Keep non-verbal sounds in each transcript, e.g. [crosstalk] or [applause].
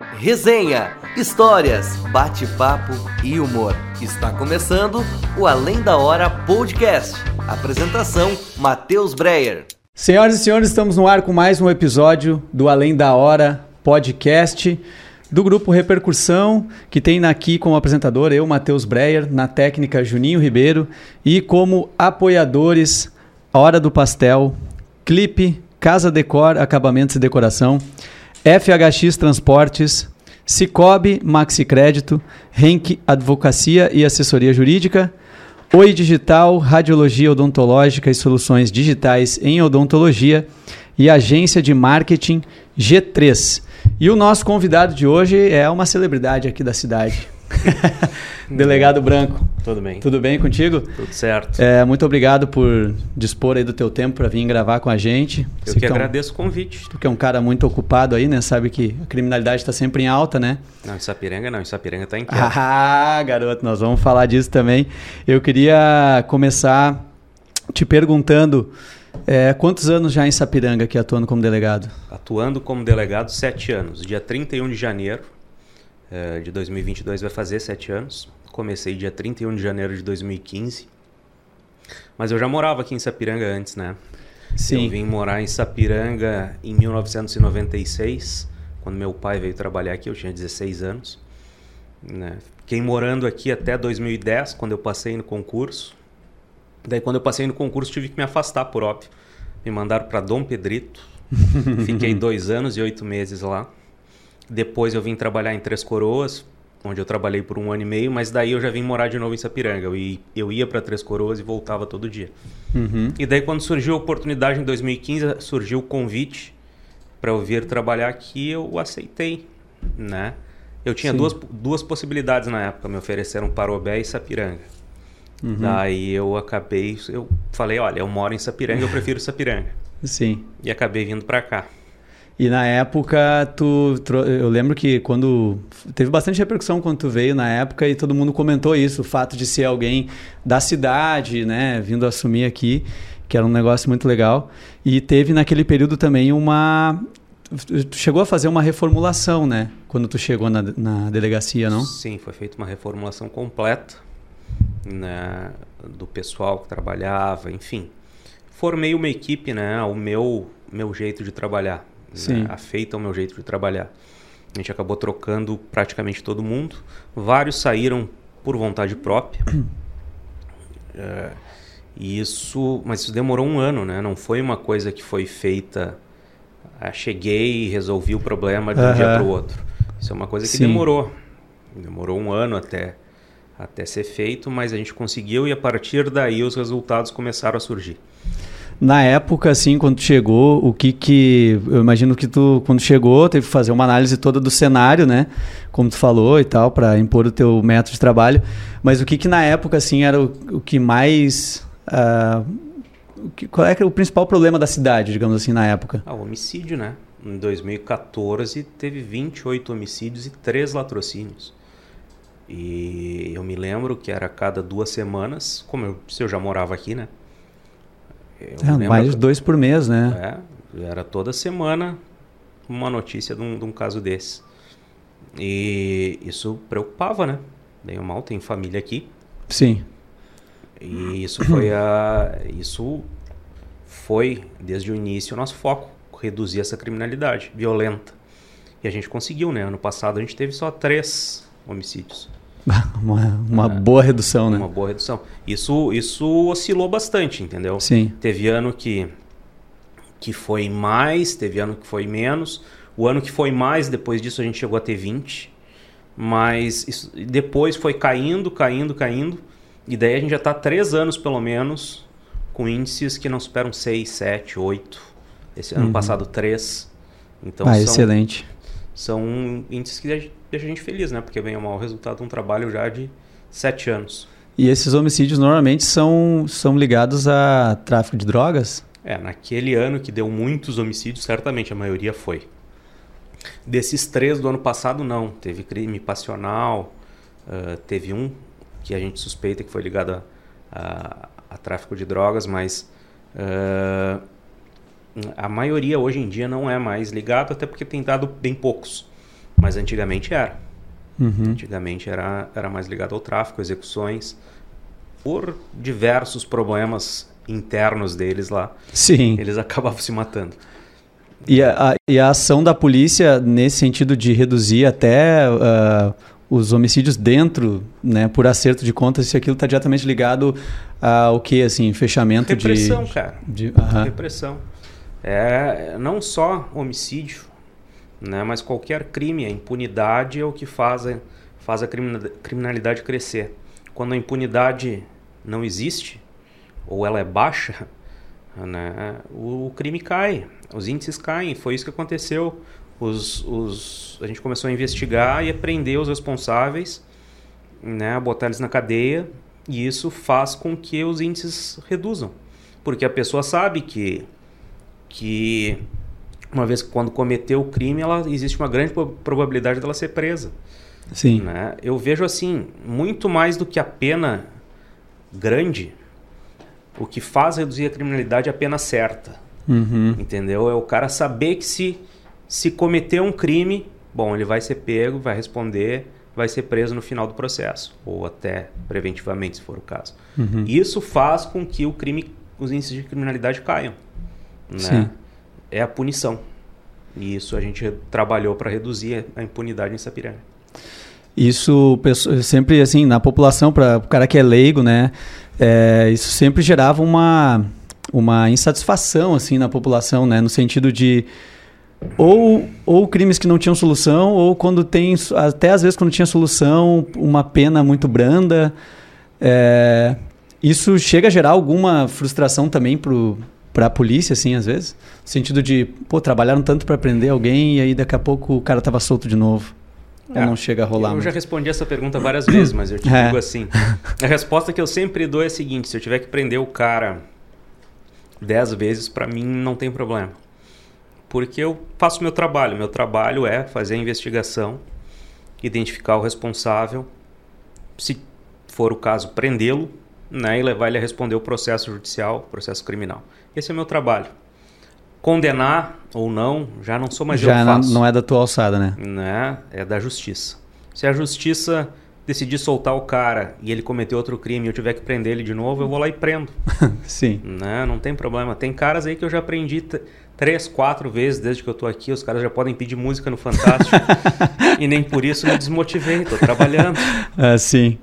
Resenha, histórias, bate-papo e humor. Está começando o Além da Hora Podcast. Apresentação: Matheus Breyer. Senhoras e senhores, estamos no ar com mais um episódio do Além da Hora Podcast do grupo Repercussão, que tem aqui como apresentador eu, Matheus Breyer, na técnica Juninho Ribeiro e como apoiadores Hora do Pastel, Clipe, Casa Decor, Acabamentos e Decoração, FHX Transportes, Cicobi Maxi Crédito, Renk Advocacia e Assessoria Jurídica, Oi Digital, Radiologia Odontológica e Soluções Digitais em Odontologia e Agência de Marketing G3. E o nosso convidado de hoje é uma celebridade aqui da cidade. [laughs] Delegado Branco. Tudo bem. Tudo bem contigo? Tudo certo. É, muito obrigado por dispor aí do teu tempo para vir gravar com a gente. Eu Você que, que agradeço é um, o convite. Tu que é um cara muito ocupado aí, né? Sabe que a criminalidade está sempre em alta, né? Não, em Sapiranga não. Em Sapiranga está em queda. [laughs] Ah, garoto, nós vamos falar disso também. Eu queria começar te perguntando é, quantos anos já em Sapiranga aqui atuando como delegado? Atuando como delegado, sete anos. Dia 31 de janeiro é, de 2022 vai fazer sete anos. Comecei dia 31 de janeiro de 2015. Mas eu já morava aqui em Sapiranga antes, né? Sim. Eu vim morar em Sapiranga em 1996, quando meu pai veio trabalhar aqui, eu tinha 16 anos. Né? Fiquei morando aqui até 2010, quando eu passei no concurso. Daí, quando eu passei no concurso, tive que me afastar, por óbvio. Me mandaram para Dom Pedrito. [laughs] Fiquei dois anos e oito meses lá. Depois eu vim trabalhar em Três Coroas, onde eu trabalhei por um ano e meio, mas daí eu já vim morar de novo em Sapiranga. Eu ia, eu ia para Três Coroas e voltava todo dia. Uhum. E daí, quando surgiu a oportunidade em 2015, surgiu o convite para eu vir trabalhar aqui, eu aceitei, né? Eu tinha duas, duas possibilidades na época, me ofereceram Parobé e Sapiranga. Uhum. Daí eu acabei, eu falei, olha, eu moro em Sapiranga, eu prefiro Sapiranga. Sim. E acabei vindo para cá. E na época, tu, eu lembro que quando teve bastante repercussão quando tu veio na época e todo mundo comentou isso, o fato de ser alguém da cidade, né, vindo assumir aqui, que era um negócio muito legal. E teve naquele período também uma Tu chegou a fazer uma reformulação, né? Quando tu chegou na, na delegacia, não? Sim, foi feita uma reformulação completa né, do pessoal que trabalhava, enfim. Formei uma equipe, né, o meu meu jeito de trabalhar, Sim. Né, afeita ao meu jeito de trabalhar. A gente acabou trocando praticamente todo mundo. Vários saíram por vontade própria. [clears throat] é, isso, mas isso demorou um ano, né? Não foi uma coisa que foi feita. Ah, cheguei e resolvi o problema de um dia para o outro. Isso é uma coisa que Sim. demorou. Demorou um ano até até ser feito, mas a gente conseguiu e a partir daí os resultados começaram a surgir. Na época, assim, quando chegou, o que que... Eu imagino que tu, quando chegou, teve que fazer uma análise toda do cenário, né? Como tu falou e tal, para impor o teu método de trabalho. Mas o que que na época, assim, era o, o que mais... Uh, qual é, é o principal problema da cidade, digamos assim, na época? Ah, o homicídio, né? Em 2014 teve 28 homicídios e 3 latrocínios. E eu me lembro que era a cada duas semanas, como eu, se eu já morava aqui, né? É, mais dois por mês, né? É, era toda semana uma notícia de um, de um, caso desse. E isso preocupava, né? Bem ou mal, tem família aqui. Sim. E isso foi a. Isso foi, desde o início, o nosso foco, reduzir essa criminalidade violenta. E a gente conseguiu, né? Ano passado a gente teve só três homicídios. [laughs] Uma, uma é, boa redução, né? Uma boa redução. Isso, isso oscilou bastante, entendeu? Sim. Teve ano que, que foi mais, teve ano que foi menos. O ano que foi mais, depois disso a gente chegou a ter 20. Mas isso, depois foi caindo, caindo, caindo. E daí a gente já está três anos, pelo menos, com índices que não superam 6, 7, 8. Esse uhum. ano passado, 3. Então, ah, são, excelente. São índices que deixa a gente feliz, né? Porque vem o mau resultado de um trabalho já de sete anos. E esses homicídios normalmente são, são ligados a tráfico de drogas? É, naquele ano que deu muitos homicídios, certamente a maioria foi. Desses três do ano passado, não. Teve crime passional, uh, teve um que a gente suspeita que foi ligado a, a, a tráfico de drogas, mas uh, a maioria hoje em dia não é mais ligado, até porque tem dado bem poucos. Mas antigamente era. Uhum. Antigamente era, era mais ligado ao tráfico, execuções, por diversos problemas internos deles lá. Sim. Eles [laughs] acabavam se matando. E a, a, e a ação da polícia nesse sentido de reduzir até uh, os homicídios dentro, né, por acerto de contas, se aquilo está diretamente ligado ao que, assim, fechamento Repressão, de... cara. De, uh -huh. Repressão. É, não só homicídio, né, mas qualquer crime, a impunidade é o que faz, faz a criminalidade crescer. Quando a impunidade não existe, ou ela é baixa, [laughs] né, o crime cai, os índices caem. Foi isso que aconteceu. Os, os, a gente começou a investigar e a prender os responsáveis, né, botar eles na cadeia, e isso faz com que os índices reduzam. Porque a pessoa sabe que, que uma vez que quando cometeu o crime, ela, existe uma grande probabilidade dela ser presa. Sim. Né? Eu vejo assim, muito mais do que a pena grande, o que faz reduzir a criminalidade é a pena certa. Uhum. Entendeu? É o cara saber que se, se cometer um crime, bom, ele vai ser pego, vai responder, vai ser preso no final do processo, ou até preventivamente, se for o caso. Uhum. Isso faz com que o crime, os índices de criminalidade caiam. Né? Sim. É a punição. E isso a gente trabalhou para reduzir a impunidade em Sapiranga. Isso sempre assim na população para o cara que é leigo, né? É, isso sempre gerava uma uma insatisfação assim na população, né? No sentido de ou, ou crimes que não tinham solução, ou quando tem, até às vezes quando tinha solução, uma pena muito branda. É, isso chega a gerar alguma frustração também para a polícia, assim, às vezes? No sentido de, pô, trabalharam tanto para prender alguém e aí daqui a pouco o cara estava solto de novo. É, ou não chega a rolar? Eu muito? já respondi essa pergunta várias vezes, mas eu te [coughs] É. digo assim. A resposta que eu sempre dou é a seguinte: se eu tiver que prender o cara dez vezes, para mim não tem problema. Porque eu faço meu trabalho. Meu trabalho é fazer a investigação, identificar o responsável, se for o caso, prendê-lo né, e levar ele a responder o processo judicial, processo criminal. Esse é o meu trabalho. Condenar ou não, já não sou mais já eu não, faço não é da tua alçada, né? né, é da justiça. Se a justiça decidir soltar o cara e ele cometer outro crime e eu tiver que prender ele de novo, eu vou lá e prendo. [laughs] Sim. Né? Não tem problema. Tem caras aí que eu já prendi três, quatro vezes desde que eu tô aqui. Os caras já podem pedir música no Fantástico. [laughs] e nem por isso me desmotivei. Tô trabalhando. Ah, sim.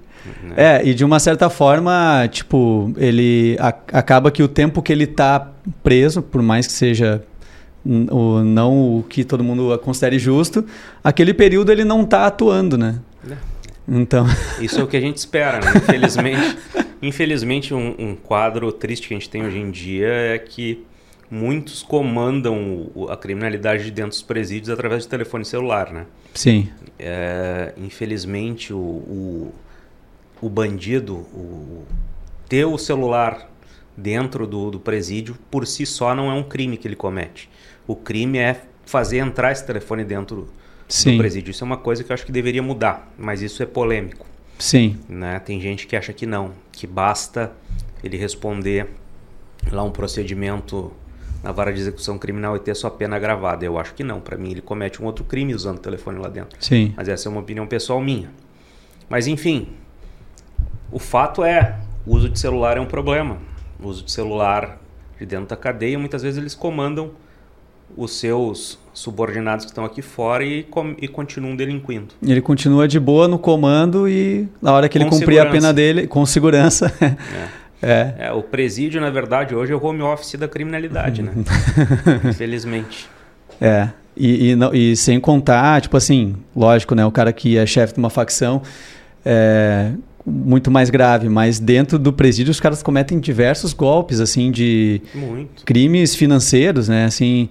Né? É, e de uma certa forma, tipo, ele a- acaba que o tempo que ele tá preso, por mais que seja o, não o que todo mundo considere justo, aquele período ele não tá atuando, né? É. Então, [laughs] Isso é o que a gente espera, né? Infelizmente, infelizmente um, um quadro triste que a gente tem hoje em dia é que muitos comandam o- a criminalidade de dentro dos presídios através de telefone celular, né? sim. É, infelizmente, o, o, o bandido, o, ter o celular dentro do, do presídio, por si só, não é um crime que ele comete. O crime é fazer entrar esse telefone dentro Sim. do presídio. Isso é uma coisa que eu acho que deveria mudar, mas isso é polêmico. Sim. Né? Tem gente que acha que não, que basta ele responder lá um procedimento na vara de execução criminal e ter sua pena gravada. Eu acho que não. Para mim, ele comete um outro crime usando o telefone lá dentro. Sim. Mas essa é uma opinião pessoal minha. Mas enfim, o fato é, o uso de celular é um problema. O uso de celular de dentro da cadeia, muitas vezes eles comandam os seus subordinados que estão aqui fora e, e continuam delinquindo. Ele continua de boa no comando e na hora que ele Com cumprir a segurança. pena dele, com segurança. [laughs] é. É, o presídio, na verdade, hoje é o home office da criminalidade, né? [laughs] Infelizmente. É. E, e, não- e sem contar, tipo assim, lógico, né? O cara que é chefe de uma facção é muito mais grave, mas dentro do presídio os caras cometem diversos golpes, assim, de Muito. crimes financeiros, né? Assim,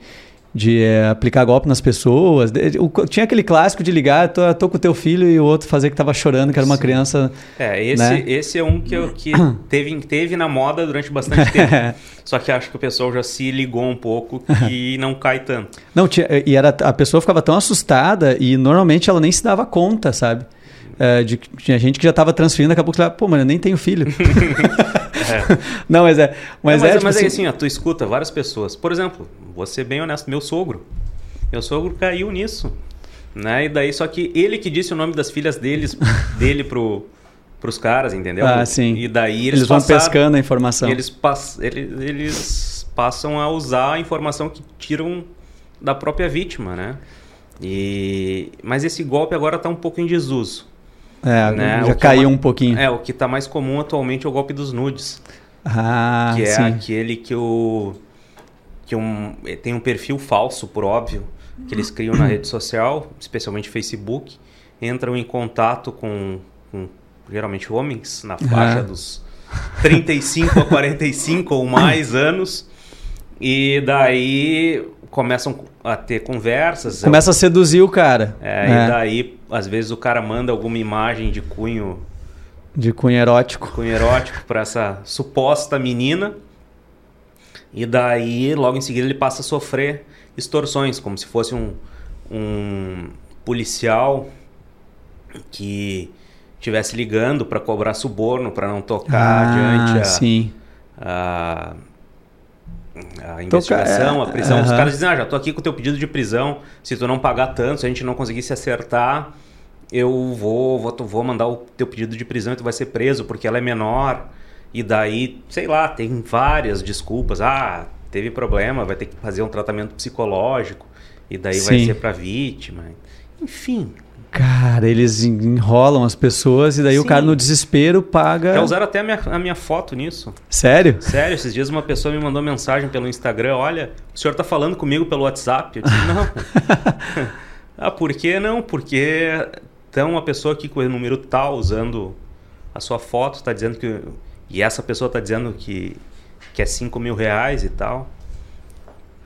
de é, aplicar golpe nas pessoas. O- tinha aquele clássico de ligar, tô, tô com o teu filho e o outro fazer que tava chorando, que era uma Sim. criança. É, esse, Né? esse é um que, eu- que [coughs] teve, teve na moda durante bastante tempo. [laughs] Só que acho que o pessoal já se ligou um pouco que [laughs] não cai tanto. Não, tinha, e era, a pessoa ficava tão assustada e normalmente ela nem se dava conta, sabe? É, de, tinha gente que já estava transferindo, daqui a pouco, ela, pô, mano, eu nem tenho filho. [laughs] [laughs] Não, mas é. Mas, Não, é, mas, tipo mas é assim, assim, ó, tu escuta várias pessoas. Por exemplo, vou ser bem honesto, meu sogro. Meu sogro caiu nisso. Né? E daí, só que ele que disse o nome das filhas deles, [laughs] dele pro, pros caras, entendeu? Ah, sim. E daí eles, Eles vão passaram- pescando a informação. Eles, pass, eles, eles passam a usar a informação que tiram da própria vítima, né? E, mas esse golpe agora está um pouco em desuso. É, né? O já que caiu é uma- um pouquinho. É, o que está mais comum atualmente é o golpe dos nudes. Ah, que é sim. aquele que o que um, eh, tem um perfil falso, por óbvio, que eles criam na rede social, especialmente Facebook, entram em contato com, com geralmente homens na faixa Ah. dos 35 a 45 ou mais anos e daí começam a ter conversas. Começa a seduzir o cara. É, É, E daí, às vezes, o cara manda alguma imagem de cunho De cunho erótico. cunho erótico para essa suposta menina. E daí, logo em seguida, ele passa a sofrer extorsões, como se fosse um, um policial que estivesse ligando para cobrar suborno, para não tocar adiante a, Ah, sim. a, a investigação, é, a prisão. Os aham. caras dizem, ah, já tô aqui com o teu pedido de prisão, se tu não pagar tanto, se a gente não conseguir se acertar, eu vou, vou, vou mandar o teu pedido de prisão e tu vai ser preso porque ela é menor. E daí, sei lá, tem várias desculpas. Ah, teve problema, vai ter que fazer um tratamento psicológico. E daí vai Sim. ser pra vítima. Enfim. Cara, eles en- enrolam as pessoas e daí o Sim. cara no desespero paga. Já usaram até a minha, a minha foto nisso. Sério? Sério, esses dias uma pessoa me mandou mensagem pelo Instagram, olha, o senhor tá falando comigo pelo WhatsApp? Eu disse, não. [laughs] ah, por que não? Porque tem uma pessoa aqui com o número tal usando a sua foto, tá dizendo que... E essa pessoa tá dizendo que, que é 5 mil reais e tal.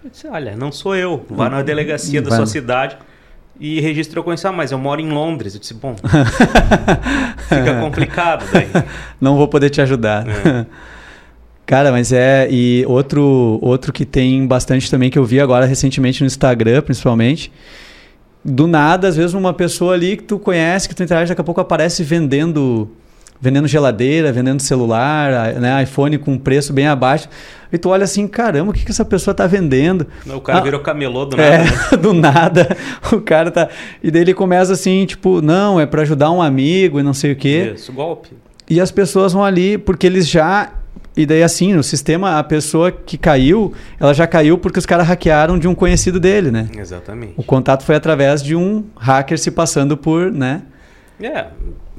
Eu disse, olha, não sou eu. Vá na delegacia da sua cidade e registre a ocorrência. Ah, mas eu moro em Londres. Eu disse, bom, [laughs] fica complicado daí. [laughs] Não vou poder te ajudar. É. [laughs] Cara, mas é. E outro, outro que tem bastante também, que eu vi agora recentemente no Instagram, principalmente. Do nada, às vezes, uma pessoa ali que tu conhece, que tu interage, daqui a pouco aparece vendendo. Vendendo geladeira, vendendo celular, né, iPhone com preço bem abaixo. E tu olha assim, caramba, o que, que essa pessoa tá vendendo? O cara Ah, virou camelô do nada. É, né? [laughs] do nada. [laughs] O cara tá. E daí ele começa assim, tipo, não, é pra ajudar um amigo e não sei o quê. Isso, golpe. E as pessoas vão ali porque eles já. E daí, assim, no sistema, a pessoa que caiu, ela já caiu porque os caras hackearam de um conhecido dele, né? Exatamente. O contato foi através de um hacker se passando por, né? É.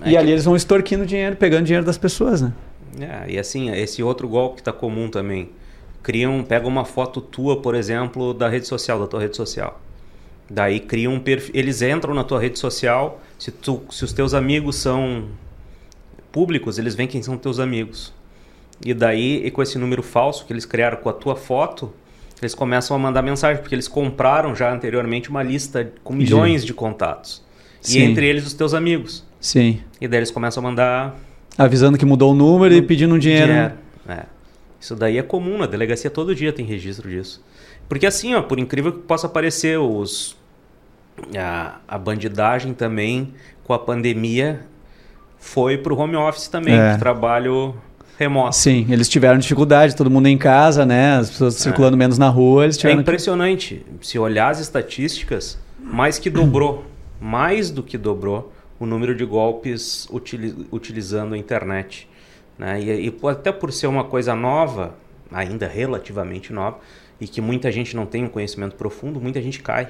e ali eles vão extorquindo dinheiro, pegando dinheiro das pessoas, né? É, e assim, esse outro golpe que está comum também. Criam, pega uma foto tua, por exemplo, da rede social, da tua rede social. Daí criam um perfil. Eles entram na tua rede social. Se, tu, se os teus amigos são públicos, eles veem quem são teus amigos. E daí, e com esse número falso que eles criaram com a tua foto, eles começam a mandar mensagem, porque eles compraram já anteriormente uma lista com milhões de contatos. E Sim. entre eles os teus amigos. Sim. E daí eles começam a mandar Avisando que mudou o número e pedindo um dinheiro. né? É. Isso daí é comum, na delegacia todo dia tem registro disso. Porque assim, ó, por incrível que possa parecer, os, a, a bandidagem também, com a pandemia, foi pro home office também, É. trabalho remoto. Sim, eles tiveram dificuldade, todo mundo em casa, né? As pessoas circulando menos na rua, eles É tiveram. que- impressionante. Se olhar as estatísticas, mais que dobrou, mais do que dobrou o número de golpes utili- utilizando a internet. Né? E, e até por ser uma coisa nova, ainda relativamente nova, e que muita gente não tem um conhecimento profundo, muita gente cai.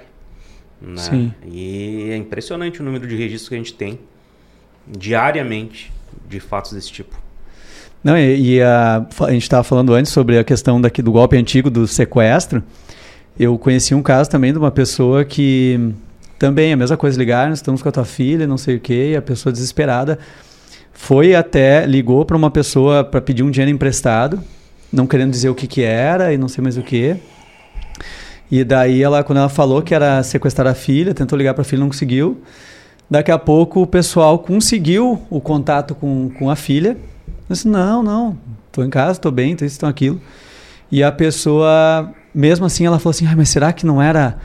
Né? Sim. E é impressionante o número de registros que a gente tem diariamente de fatos desse tipo. Não, e, e a, a gente estava falando antes sobre a questão daqui do golpe antigo do sequestro. Eu conheci um caso também de uma pessoa que também a mesma coisa, ligaram, estamos com a tua filha, não sei o quê, e a pessoa desesperada foi até, ligou para uma pessoa para pedir um dinheiro emprestado, não querendo dizer o que que era e não sei mais o que. E daí ela, quando ela falou que era sequestrar a filha, tentou ligar para a filha, não conseguiu. Daqui a pouco o pessoal conseguiu o contato com, com a filha. Eu disse, não, não, estou em casa, estou bem, estou isso, estou aquilo. E a pessoa, mesmo assim, ela falou assim, mas será que não era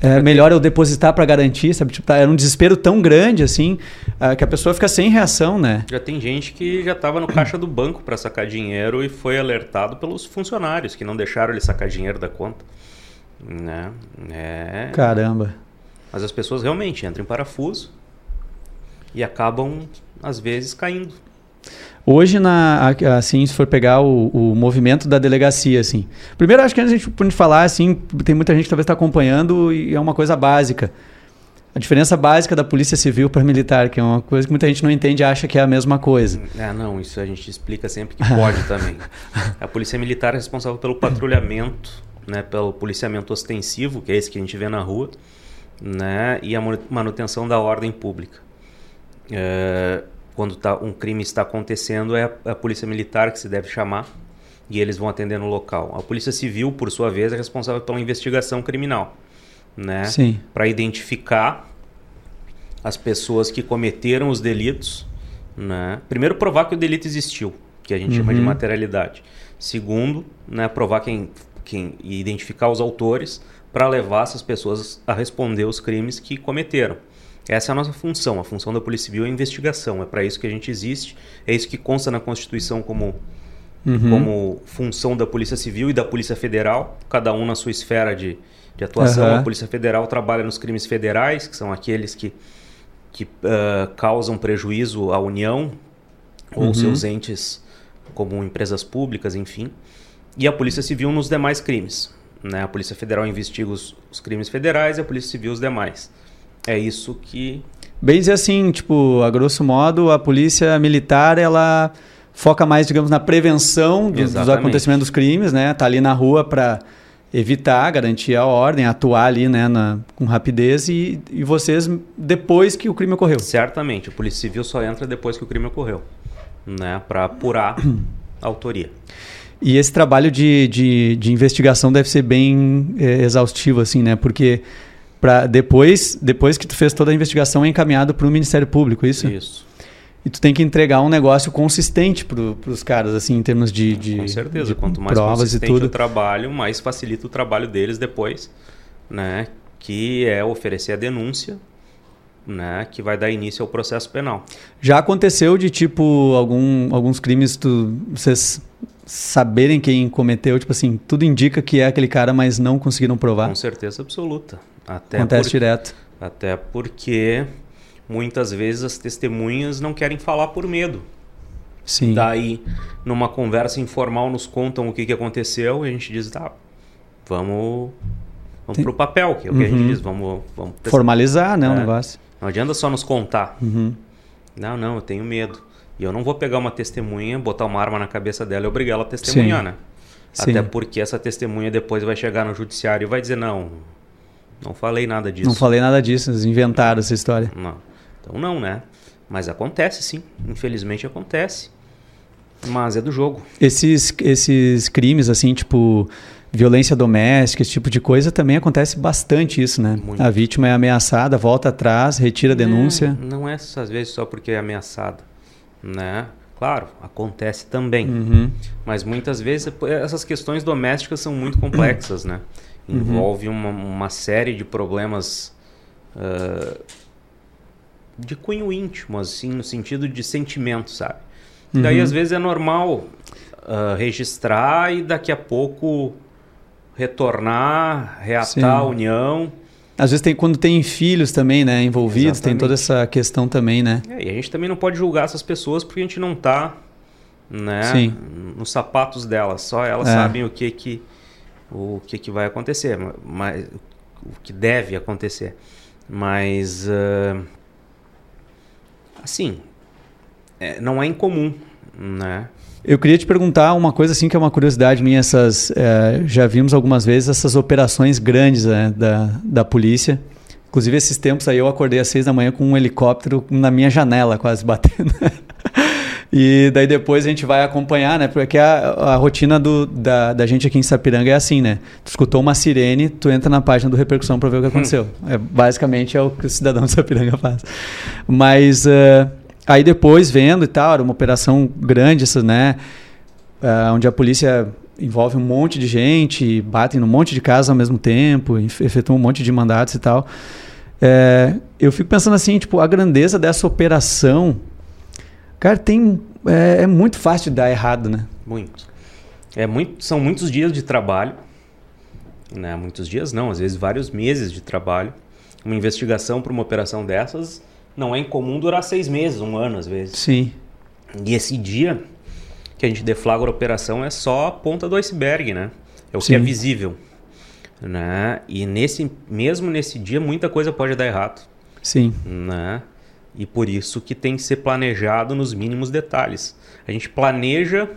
é, melhor eu depositar para garantir, sabe? Tipo, tá, era um desespero tão grande, assim, ah, que a pessoa fica sem reação, né? Já tem gente que já estava no caixa do banco para sacar dinheiro e foi alertado pelos funcionários que não deixaram ele sacar dinheiro da conta. Né? É, Caramba. Mas as pessoas realmente entram em parafuso e acabam, às vezes, caindo. Hoje, na, assim, se for pegar o, o movimento da delegacia, assim. Primeiro, acho que antes a gente pode falar, assim, tem muita gente que talvez está acompanhando e é uma coisa básica. A diferença básica da polícia civil para militar, que é uma coisa que muita gente não entende e acha que é a mesma coisa. É, não, isso a gente explica sempre que pode [laughs] também. A polícia militar é responsável pelo patrulhamento, né, pelo policiamento ostensivo, que é esse que a gente vê na rua, né, e a manutenção da ordem pública. É, quando tá, um crime está acontecendo, é a, a polícia militar que se deve chamar e eles vão atender no local. A polícia civil, por sua vez, é responsável pela investigação criminal, né? Sim. Para identificar as pessoas que cometeram os delitos, né? Primeiro provar que o delito existiu, que a gente uhum. chama de uhum. materialidade. Segundo, né, provar quem, quem e identificar os autores para levar essas pessoas a responder os crimes que cometeram. Essa é a nossa função. A função da Polícia Civil é a investigação. É para isso que a gente existe. É isso que consta na Constituição como, uhum. como função da Polícia Civil e da Polícia Federal, cada um na sua esfera de, de atuação. Uhum. A Polícia Federal trabalha nos crimes federais, que são aqueles que, que uh, causam prejuízo à União ou uhum. seus entes, como empresas públicas, enfim. E a Polícia Civil nos demais crimes. Né? A Polícia Federal investiga os, os crimes federais e a Polícia Civil os demais. É isso que. Bem dizer assim, tipo, a grosso modo, a polícia militar, ela foca mais, digamos, na prevenção do, dos acontecimentos dos crimes, né? Tá ali na rua para evitar, garantir a ordem, atuar ali, né, na, com rapidez e, e vocês depois que o crime ocorreu. Certamente, a Polícia Civil só entra depois que o crime ocorreu, né, para apurar a autoria. E esse trabalho de, de, de investigação deve ser bem é, exaustivo, assim, né, porque para depois, depois que tu fez toda a investigação é encaminhado para o Ministério Público, isso? Isso. E tu tem que entregar um negócio consistente para os caras, assim, em termos de, de Com certeza. De Quanto mais provas e tudo. o trabalho, mais facilita o trabalho deles depois, né? Que é oferecer a denúncia, né? Que vai dar início ao processo penal. Já aconteceu de, tipo, algum, alguns crimes, tu, vocês saberem quem cometeu, tipo assim, tudo indica que é aquele cara, mas não conseguiram provar? Com certeza absoluta. Até Acontece por, direto. Até porque muitas vezes as testemunhas não querem falar por medo. Sim. Daí, numa conversa informal, nos contam o que, que aconteceu e a gente diz, tá, vamos, vamos Tem... pro papel, que é o que uhum. a gente uhum. diz, vamos... vamos Formalizar, né, é. o negócio. Não adianta só nos contar. Uhum. Não, não, eu tenho medo. E eu não vou pegar uma testemunha, botar uma arma na cabeça dela e obrigar ela a testemunhar, Sim. né? Sim. Até porque essa testemunha depois vai chegar no judiciário e vai dizer, não, não falei nada disso. Não falei nada disso, eles inventaram essa história. Não. Então não, né? Mas acontece sim, infelizmente acontece. Mas é do jogo. Esses, esses crimes, assim, tipo violência doméstica, esse tipo de coisa, também acontece bastante isso, né? Muito. A vítima é ameaçada, volta atrás, retira a denúncia. Não, não é às vezes só porque é ameaçada, né? Claro, acontece também. Uhum. Mas muitas vezes essas questões domésticas são muito complexas, né? Uhum. Envolve uma, uma, série de problemas uh, de cunho íntimo, assim, no sentido de sentimento, sabe? Uhum. Daí, às vezes, é normal uh, registrar e daqui a pouco retornar, reatar Sim. a união. Às vezes tem quando tem filhos também, né, envolvidos, Exatamente. tem toda essa questão também, né? É, e a gente também não pode julgar essas pessoas porque a gente não está, né, Sim. nos sapatos delas. Só elas é. sabem o que que o que, que vai acontecer, mas o que deve acontecer. Mas uh, assim, é, não é incomum, né? Eu queria te perguntar uma coisa assim que é uma curiosidade minha. Essas, é, já vimos algumas vezes essas operações grandes né, da, da polícia. Inclusive esses tempos aí eu acordei às seis da manhã com um helicóptero na minha janela quase batendo. [laughs] E daí depois a gente vai acompanhar, né? Porque a, a rotina do, da, da gente aqui em Sapiranga é assim, né? Tu escutou uma sirene, tu entra na página do Repercussão para ver o que hum. aconteceu. É, basicamente é o que o cidadão de Sapiranga faz. Mas uh, aí depois vendo e tal, era uma operação grande, essa, né? Uh, onde a polícia envolve um monte de gente, batem num monte de casas ao mesmo tempo, efetuam um monte de mandatos e tal. É, eu fico pensando assim, tipo, a grandeza dessa operação Cara, tem. É, é, muito fácil de dar errado, né? Muito. É muito. São muitos dias de trabalho. Né? Muitos dias não, às vezes vários meses de trabalho. uma investigação para uma operação dessas não é incomum durar seis meses, um ano às vezes. Sim. E esse dia que a gente deflagra a operação é só a ponta do iceberg, né? É o Sim. que é visível. Né? E nesse, mesmo nesse dia, muita coisa pode dar errado. Sim. Né? E por isso que tem que ser planejado nos mínimos detalhes. A gente planeja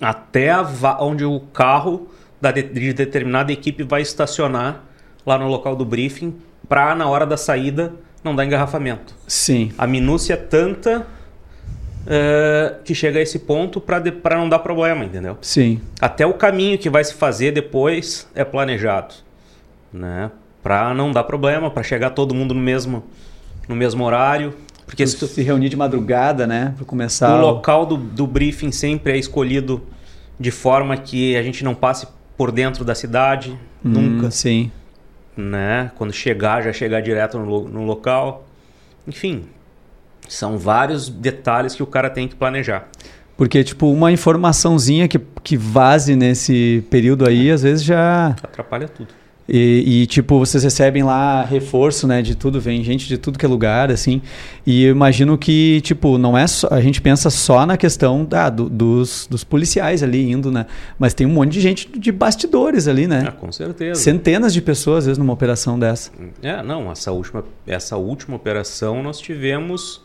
até onde o carro da de, de determinada equipe vai estacionar lá no local do briefing para na hora da saída não dar engarrafamento. Sim. A minúcia é tanta eh, que chega a esse ponto para não dar problema, entendeu? Sim. Até o caminho que vai se fazer depois é planejado, né? Para não dar problema, para chegar todo mundo no mesmo no mesmo horário, porque se tu- Se reunir de madrugada, né? Pra começar. o local do, do briefing sempre é escolhido de forma que a gente não passe por dentro da cidade, Hum, nunca, Sim. né? Quando chegar, já chegar direto no, no local. Enfim, são vários detalhes que o cara tem que planejar. Porque, tipo, uma informaçãozinha que, que vaze nesse período aí, às vezes já. Atrapalha tudo. E, e, tipo, vocês recebem lá reforço, né, de tudo, vem gente de tudo que é lugar, assim. E eu imagino que, tipo, não é só. A gente pensa só na questão da, do- dos, dos policiais ali indo, né? Mas tem um monte de gente de bastidores ali, Ah, né? com certeza. Centenas de pessoas, às vezes, numa operação dessa. É, não, essa última, essa última operação nós tivemos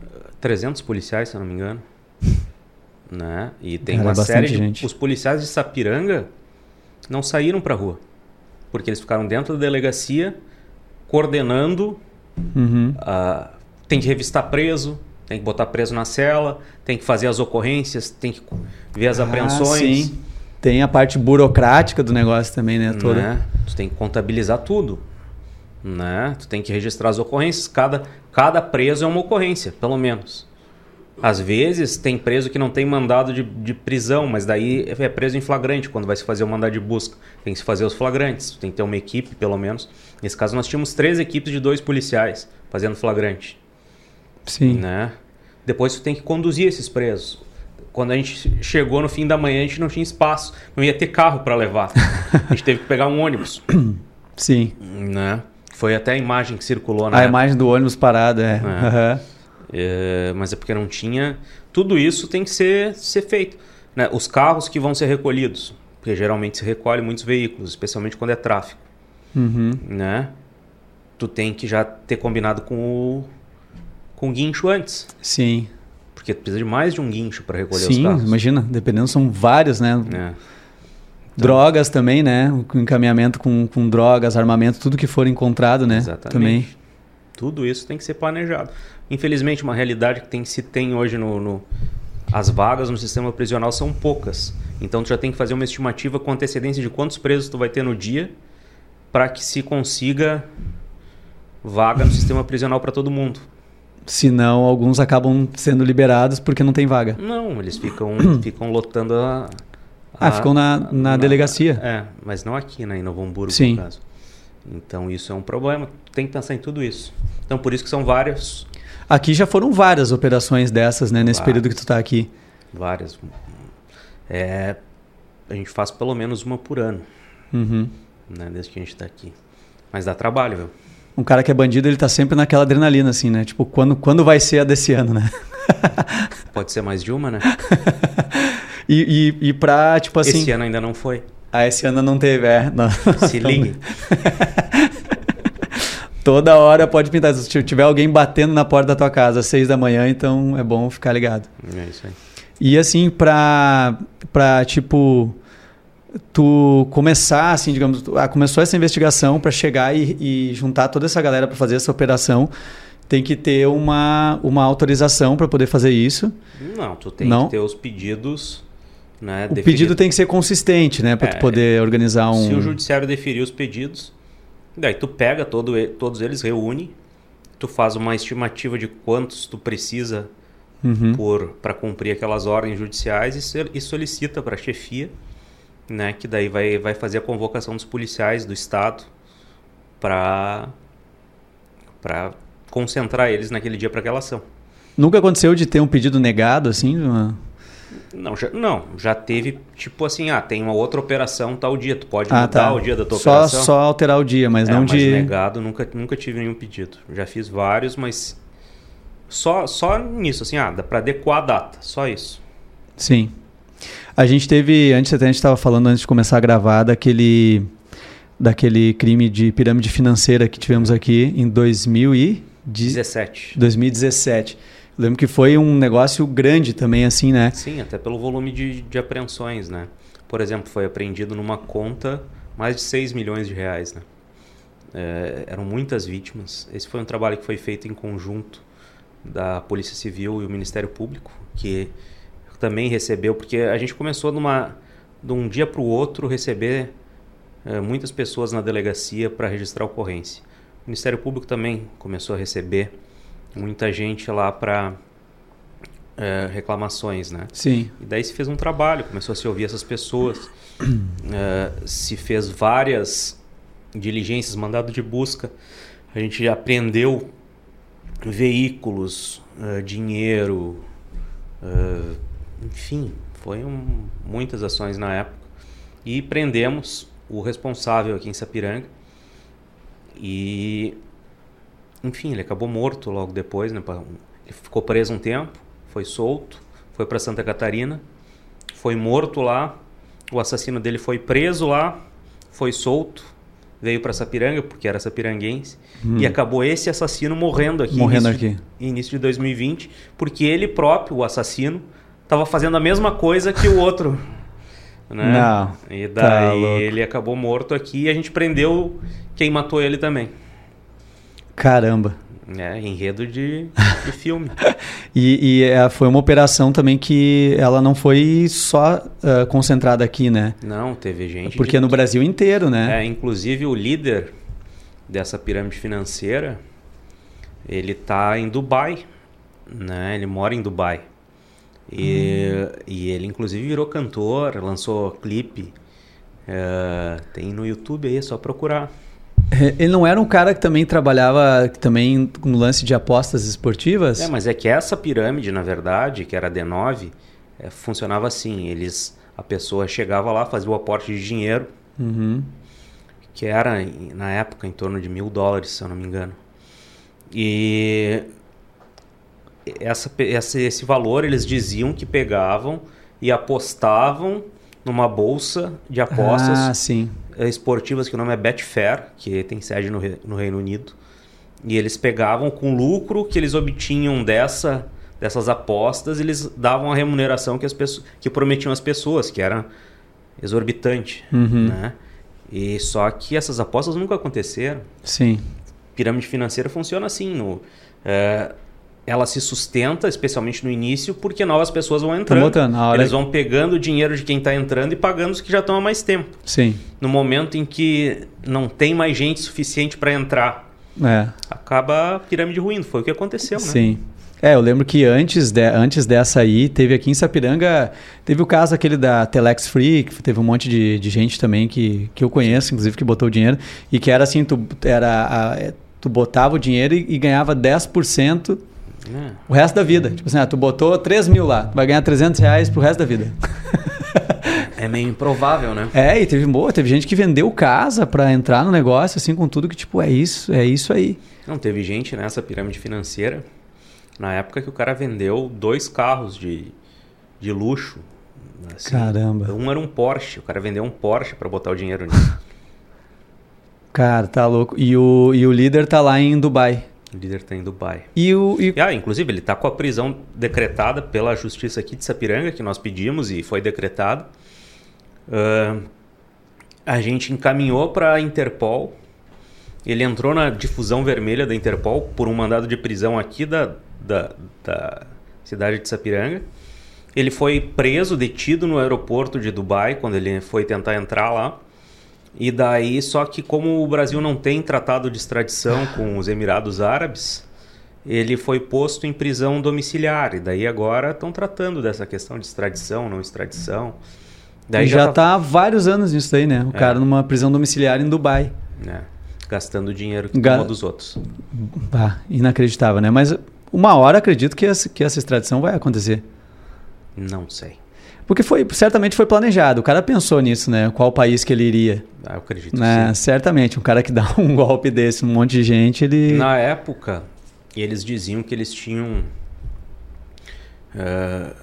eh, 300 policiais, se eu não me engano. Né? E tem Cara, é uma série de. gente. Os policiais de Sapiranga não saíram pra rua. Porque eles ficaram dentro da delegacia coordenando. Uhum. ah, tem que revistar preso, tem que botar preso na cela, tem que fazer as ocorrências, tem que ver as Ah, apreensões. sim. Tem a parte burocrática do negócio também, né? Toda. né? Tu tem que contabilizar tudo. Né? Tu tem que registrar as ocorrências. Cada, cada preso é uma ocorrência, pelo menos. Às vezes tem preso que não tem mandado de, de prisão, mas daí é preso em flagrante quando vai se fazer o mandado de busca. Tem que se fazer os flagrantes. Tem que ter uma equipe, pelo menos. Nesse caso, nós tínhamos três equipes de dois policiais fazendo flagrante. Sim. Né? Depois tu tem que conduzir esses presos. Quando a gente chegou no fim da manhã, a gente não tinha espaço, não ia ter carro para levar. [laughs] A gente teve que pegar um ônibus. Sim. Né? Foi até a imagem que circulou na A época. imagem do ônibus parado, é. Aham. É, mas é porque não tinha. Tudo isso tem que ser, ser feito. Né? Os carros que vão ser recolhidos, porque geralmente se recolhe muitos veículos, especialmente quando é tráfico. Uhum. Né? Tu tem que já ter combinado com o, com o guincho antes. Sim. Porque tu precisa de mais de um guincho para recolher os Sim, carros. imagina, dependendo, são vários, né? É. Drogas também, né? O encaminhamento com, com drogas, armamento, tudo que for encontrado, né? Exatamente. Também. Tudo isso tem que ser planejado. Infelizmente, uma realidade que tem, se tem hoje no, no- As vagas no sistema prisional são poucas. Então, tu já tem que fazer uma estimativa com antecedência de quantos presos tu vai ter no dia para que se consiga vaga no sistema prisional para todo mundo. Senão, alguns acabam sendo liberados porque não tem vaga. Não, eles ficam, [clears throat] ficam lotando a... Ah, a- ficam na, na delegacia. É, mas não aqui, né, em Novo Hamburgo, Sim. no caso. Então, isso é um problema. Tem que pensar em tudo isso. Então, por isso que são vários Aqui já foram várias operações dessas, né? Nesse Várias. período que tu tá aqui. Várias. É, a gente faz pelo menos uma por ano, Uhum. né? Desde que a gente está aqui. Mas dá trabalho, viu? Um cara que é bandido, ele tá sempre naquela adrenalina, assim, né? Tipo, quando, quando vai ser a desse ano, né? Pode ser mais de uma, né? [laughs] E, e, e pra, tipo assim... Esse ano ainda não foi. Ah, esse ano não teve, é. Não. Se [laughs] ligue. [laughs] Toda hora pode pintar. Se tiver alguém batendo na porta da tua casa às seis da manhã, então é bom ficar ligado. É isso aí. E assim, pra, pra tipo, tu começar, assim, digamos, ah, começou essa investigação pra chegar e, e juntar toda essa galera pra fazer essa operação, tem que ter uma, uma autorização pra poder fazer isso. Não, tu tem Não? que ter os pedidos, né? O pedido tem que ser consistente, né? Pra É, tu poder organizar um... Se o judiciário deferir os pedidos, daí tu pega todo, todos eles, reúne, tu faz uma estimativa de quantos tu precisa Uhum. por para cumprir aquelas ordens judiciais e, e solicita para a chefia, né, que daí vai, vai fazer a convocação dos policiais do estado para para concentrar eles naquele dia para aquela ação. Nunca aconteceu de ter um pedido negado, assim? uma- Não já, não, já teve, tipo assim, ah, tem uma outra operação tal dia, tu pode Ah, mudar tá. o dia da tua Só, operação. só alterar o dia, mas É, não mas de. negado, nunca, nunca tive nenhum pedido. Já fiz vários, mas só, só nisso, assim, ah, dá pra adequar a data, só isso. Sim. A gente teve, antes até a gente estava falando antes de começar a gravar daquele daquele crime de pirâmide financeira que tivemos aqui em 2017. 17. 2017. Lembro que foi um negócio grande também assim, né? Sim, até pelo volume de, de apreensões, né? Por exemplo, foi apreendido numa conta mais de 6 milhões de reais, né? É, eram muitas vítimas. Esse foi um trabalho que foi feito em conjunto da Polícia Civil e o Ministério Público, que também recebeu, porque a gente começou numa, de um dia para o outro receber é, muitas pessoas na delegacia para registrar ocorrência. O Ministério Público também começou a receber muita gente lá para é, reclamações, né? Sim. E daí se fez um trabalho, começou a se ouvir essas pessoas, eh, se fez várias diligências, mandado de busca. A gente apreendeu veículos, eh, dinheiro, eh, enfim, foi um, muitas ações na época. E prendemos o responsável aqui em Sapiranga. E, enfim, ele acabou morto logo depois, né? Ele ficou preso um tempo, foi solto, foi para Santa Catarina, foi morto lá. O assassino dele foi preso lá, foi solto, veio para Sapiranga, porque era sapiranguense, e acabou esse assassino morrendo aqui. Hum. Morrendo início aqui. De, início de 2020, porque ele próprio, o assassino, estava fazendo a mesma coisa que o outro. [laughs] Né? Não, E tá daí louco. ele acabou morto aqui e a gente prendeu quem matou ele também. Caramba. É, enredo de, [laughs] de filme. E, e, é, foi uma operação também que ela não foi só ah, concentrada aqui, né? Não, teve gente. Porque de- no Brasil inteiro, né? É, inclusive o líder dessa pirâmide financeira, ele tá em Dubai, né? Ele mora em Dubai. E, e ele inclusive virou cantor, lançou clipe. É, tem no YouTube aí, é só procurar. É, Ele não era um cara que também trabalhava também no lance de apostas esportivas? É, mas é que essa pirâmide, na verdade, que era a D9, é, funcionava assim. Eles, a pessoa chegava lá, fazia o aporte de dinheiro, Uhum. que era na época em torno de mil dólares, se eu não me engano. E essa, esse, esse valor eles diziam que pegavam e apostavam numa bolsa de apostas Ah, sim. Esportivas que o nome é Betfair, que tem sede no, Re- no Reino Unido. E eles pegavam com o lucro que eles obtinham dessa, dessas apostas, eles davam a remuneração que, as pessoas, que prometiam às pessoas, que era exorbitante. Uhum. Né? E só que essas apostas nunca aconteceram. Sim. Pirâmide financeira funciona assim. No, eh, ela se sustenta, especialmente no início, porque novas pessoas vão entrando. botando, Eles vão pegando o dinheiro de quem está entrando e pagando os que já estão há mais tempo. Sim. No momento em que não tem mais gente suficiente para entrar, É. acaba a pirâmide ruindo. Foi o que aconteceu, né? Sim. É, eu lembro que antes, de, antes dessa aí, teve aqui em Sapiranga, teve o caso aquele da Telex Free, que teve um monte de, de gente também que, que eu conheço, inclusive, que botou o dinheiro, e que era assim, tu, era, a- é, tu botava o dinheiro e, e ganhava 10% É. o resto da vida. Tipo assim, ah, tu botou 3 mil lá, tu vai ganhar 300 reais pro resto da vida. [laughs] É meio improvável, né? É, e teve, boa, teve gente que vendeu casa pra entrar no negócio, assim, com tudo que, tipo, é isso, é isso aí. Não, teve gente nessa pirâmide financeira, na época que o cara vendeu dois carros de, de luxo. assim. Caramba. Um era um Porsche, o cara vendeu um Porsche para botar o dinheiro nisso. [laughs] Cara, tá louco. E o, e o líder tá lá em Dubai. O líder tá em Dubai. E o. e- ah, inclusive, ele tá com a prisão decretada pela justiça aqui de Sapiranga, que nós pedimos e foi decretada. Ah, a gente encaminhou para a Interpol. Ele entrou na difusão vermelha da Interpol por um mandado de prisão aqui da, da, da cidade de Sapiranga. Ele foi preso, detido no aeroporto de Dubai quando ele foi tentar entrar lá. E daí, só que como o Brasil não tem tratado de extradição com os Emirados Árabes, ele foi posto em prisão domiciliar. E daí agora estão tratando dessa questão de extradição, não extradição. Daí já, tá há vários anos nisso aí, né? O cara numa prisão domiciliar em Dubai. né, gastando dinheiro que Ga- dos outros. Ah, inacreditável, né? Mas uma hora acredito que essa, que essa extradição vai acontecer. Não sei. Porque foi, certamente foi planejado. O cara pensou nisso, né? Qual país que ele iria. Ah, eu acredito né? sim. Certamente. Um cara que [laughs] dá um golpe desse, um monte de gente, ele. Na época, eles diziam que eles tinham uh,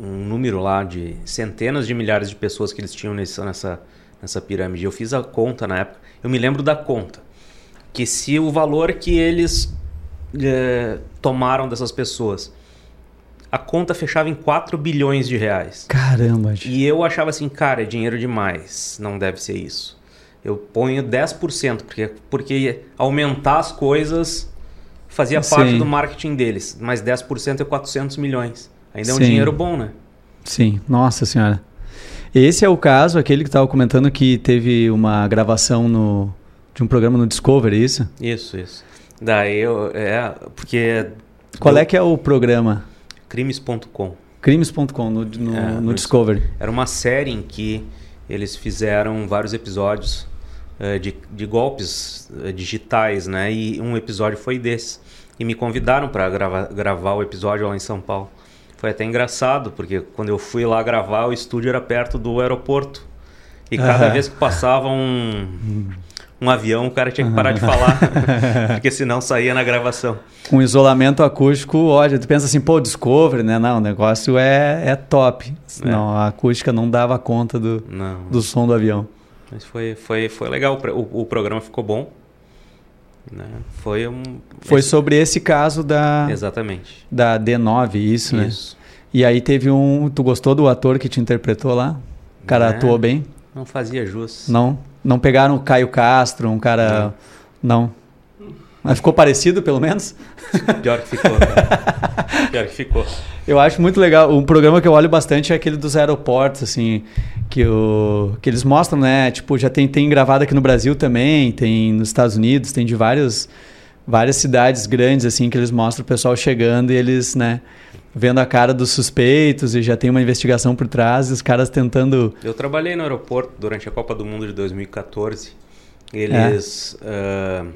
um número lá de centenas de milhares de pessoas que eles tinham nessa, nessa, nessa pirâmide. Eu fiz a conta na época. Eu me lembro da conta. Que se o valor que eles uh, tomaram dessas pessoas a conta fechava em 4 bilhões de reais. Caramba. Gente. E eu achava assim, cara, é dinheiro demais, não deve ser isso. Eu ponho 10%, porque, porque aumentar as coisas fazia Sim. parte do marketing deles, mas 10% é 400 milhões. Ainda é um Sim. dinheiro bom, né? Sim, nossa senhora. Esse é o caso, aquele que estava comentando que teve uma gravação no, de um programa no Discovery, é isso? Isso, isso. Daí eu, é, porque Qual eu- é que é o programa? crimes.com. Crimes.com no, no, É, no no Discovery. Era uma série em que eles fizeram vários episódios eh, de, de golpes eh, digitais, né? E um episódio foi desse. E me convidaram para gravar, gravar o episódio lá em São Paulo. Foi até engraçado, porque quando eu fui lá gravar, o estúdio era perto do aeroporto. E cada Aham. vez que passava um, [laughs] um avião, o cara tinha que parar de falar, [laughs] porque senão saía na gravação. Com isolamento acústico, olha, tu pensa assim, pô, Discovery, né? Não, o negócio é, é top. Não, a acústica não dava conta do, Não. do som do avião. Mas foi, foi, foi legal, o, o programa ficou bom. Né? Foi um. Foi esse- sobre esse caso da, Exatamente. da D9, isso, né? Isso. E aí teve um. Tu gostou do ator que te interpretou lá? O cara É. atuou bem? Não fazia jus. Não? Não pegaram o Caio Castro, um cara. Não. Mas ficou parecido, pelo menos? Pior que ficou. cara. Pior que ficou. Eu acho muito legal. Um programa que eu olho bastante é aquele dos aeroportos, assim, que, o, que eles mostram, né? Tipo, já tem, tem gravado aqui no Brasil também, tem nos Estados Unidos, tem de vários, várias cidades grandes, assim, que eles mostram o pessoal chegando e eles, né, vendo a cara dos suspeitos e já tem uma investigação por trás e os caras tentando. Eu trabalhei no aeroporto durante a Copa do Mundo de 2014. Eles ah,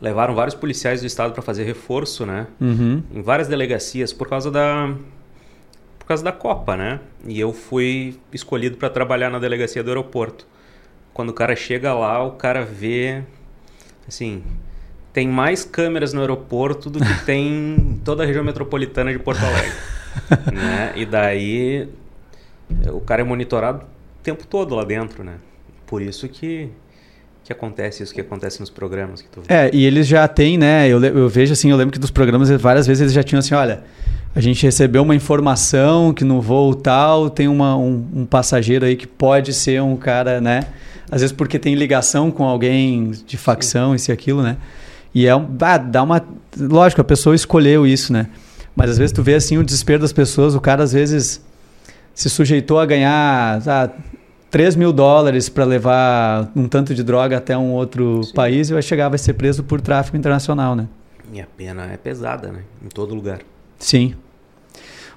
levaram vários policiais do estado para fazer reforço, né? Uhum. Em várias delegacias por causa da por causa da Copa, né? E eu fui escolhido para trabalhar na delegacia do aeroporto. Quando o cara chega lá, o cara vê assim, tem mais câmeras no aeroporto do que tem em toda a região metropolitana de Porto Alegre. [laughs] né? E daí o cara é monitorado o tempo todo lá dentro, né? Por isso que, que acontece isso que acontece nos programas que tu. É, e eles já têm, né? Eu, eu vejo assim, eu lembro que dos programas, várias vezes eles já tinham assim: olha, a gente recebeu uma informação que no voo tal tem uma, um, um passageiro aí que pode ser um cara, né? Às vezes porque tem ligação com alguém de facção, isso e aquilo, né? E é um. Ah, dá uma. Lógico, a pessoa escolheu isso, né? Mas às vezes tu vê assim o desespero das pessoas, o cara às vezes se sujeitou a ganhar ah, 3 mil dólares para levar um tanto de droga até um outro Sim. país e vai chegar, vai ser preso por tráfico internacional, né? E a pena é pesada, né? Em todo lugar. Sim.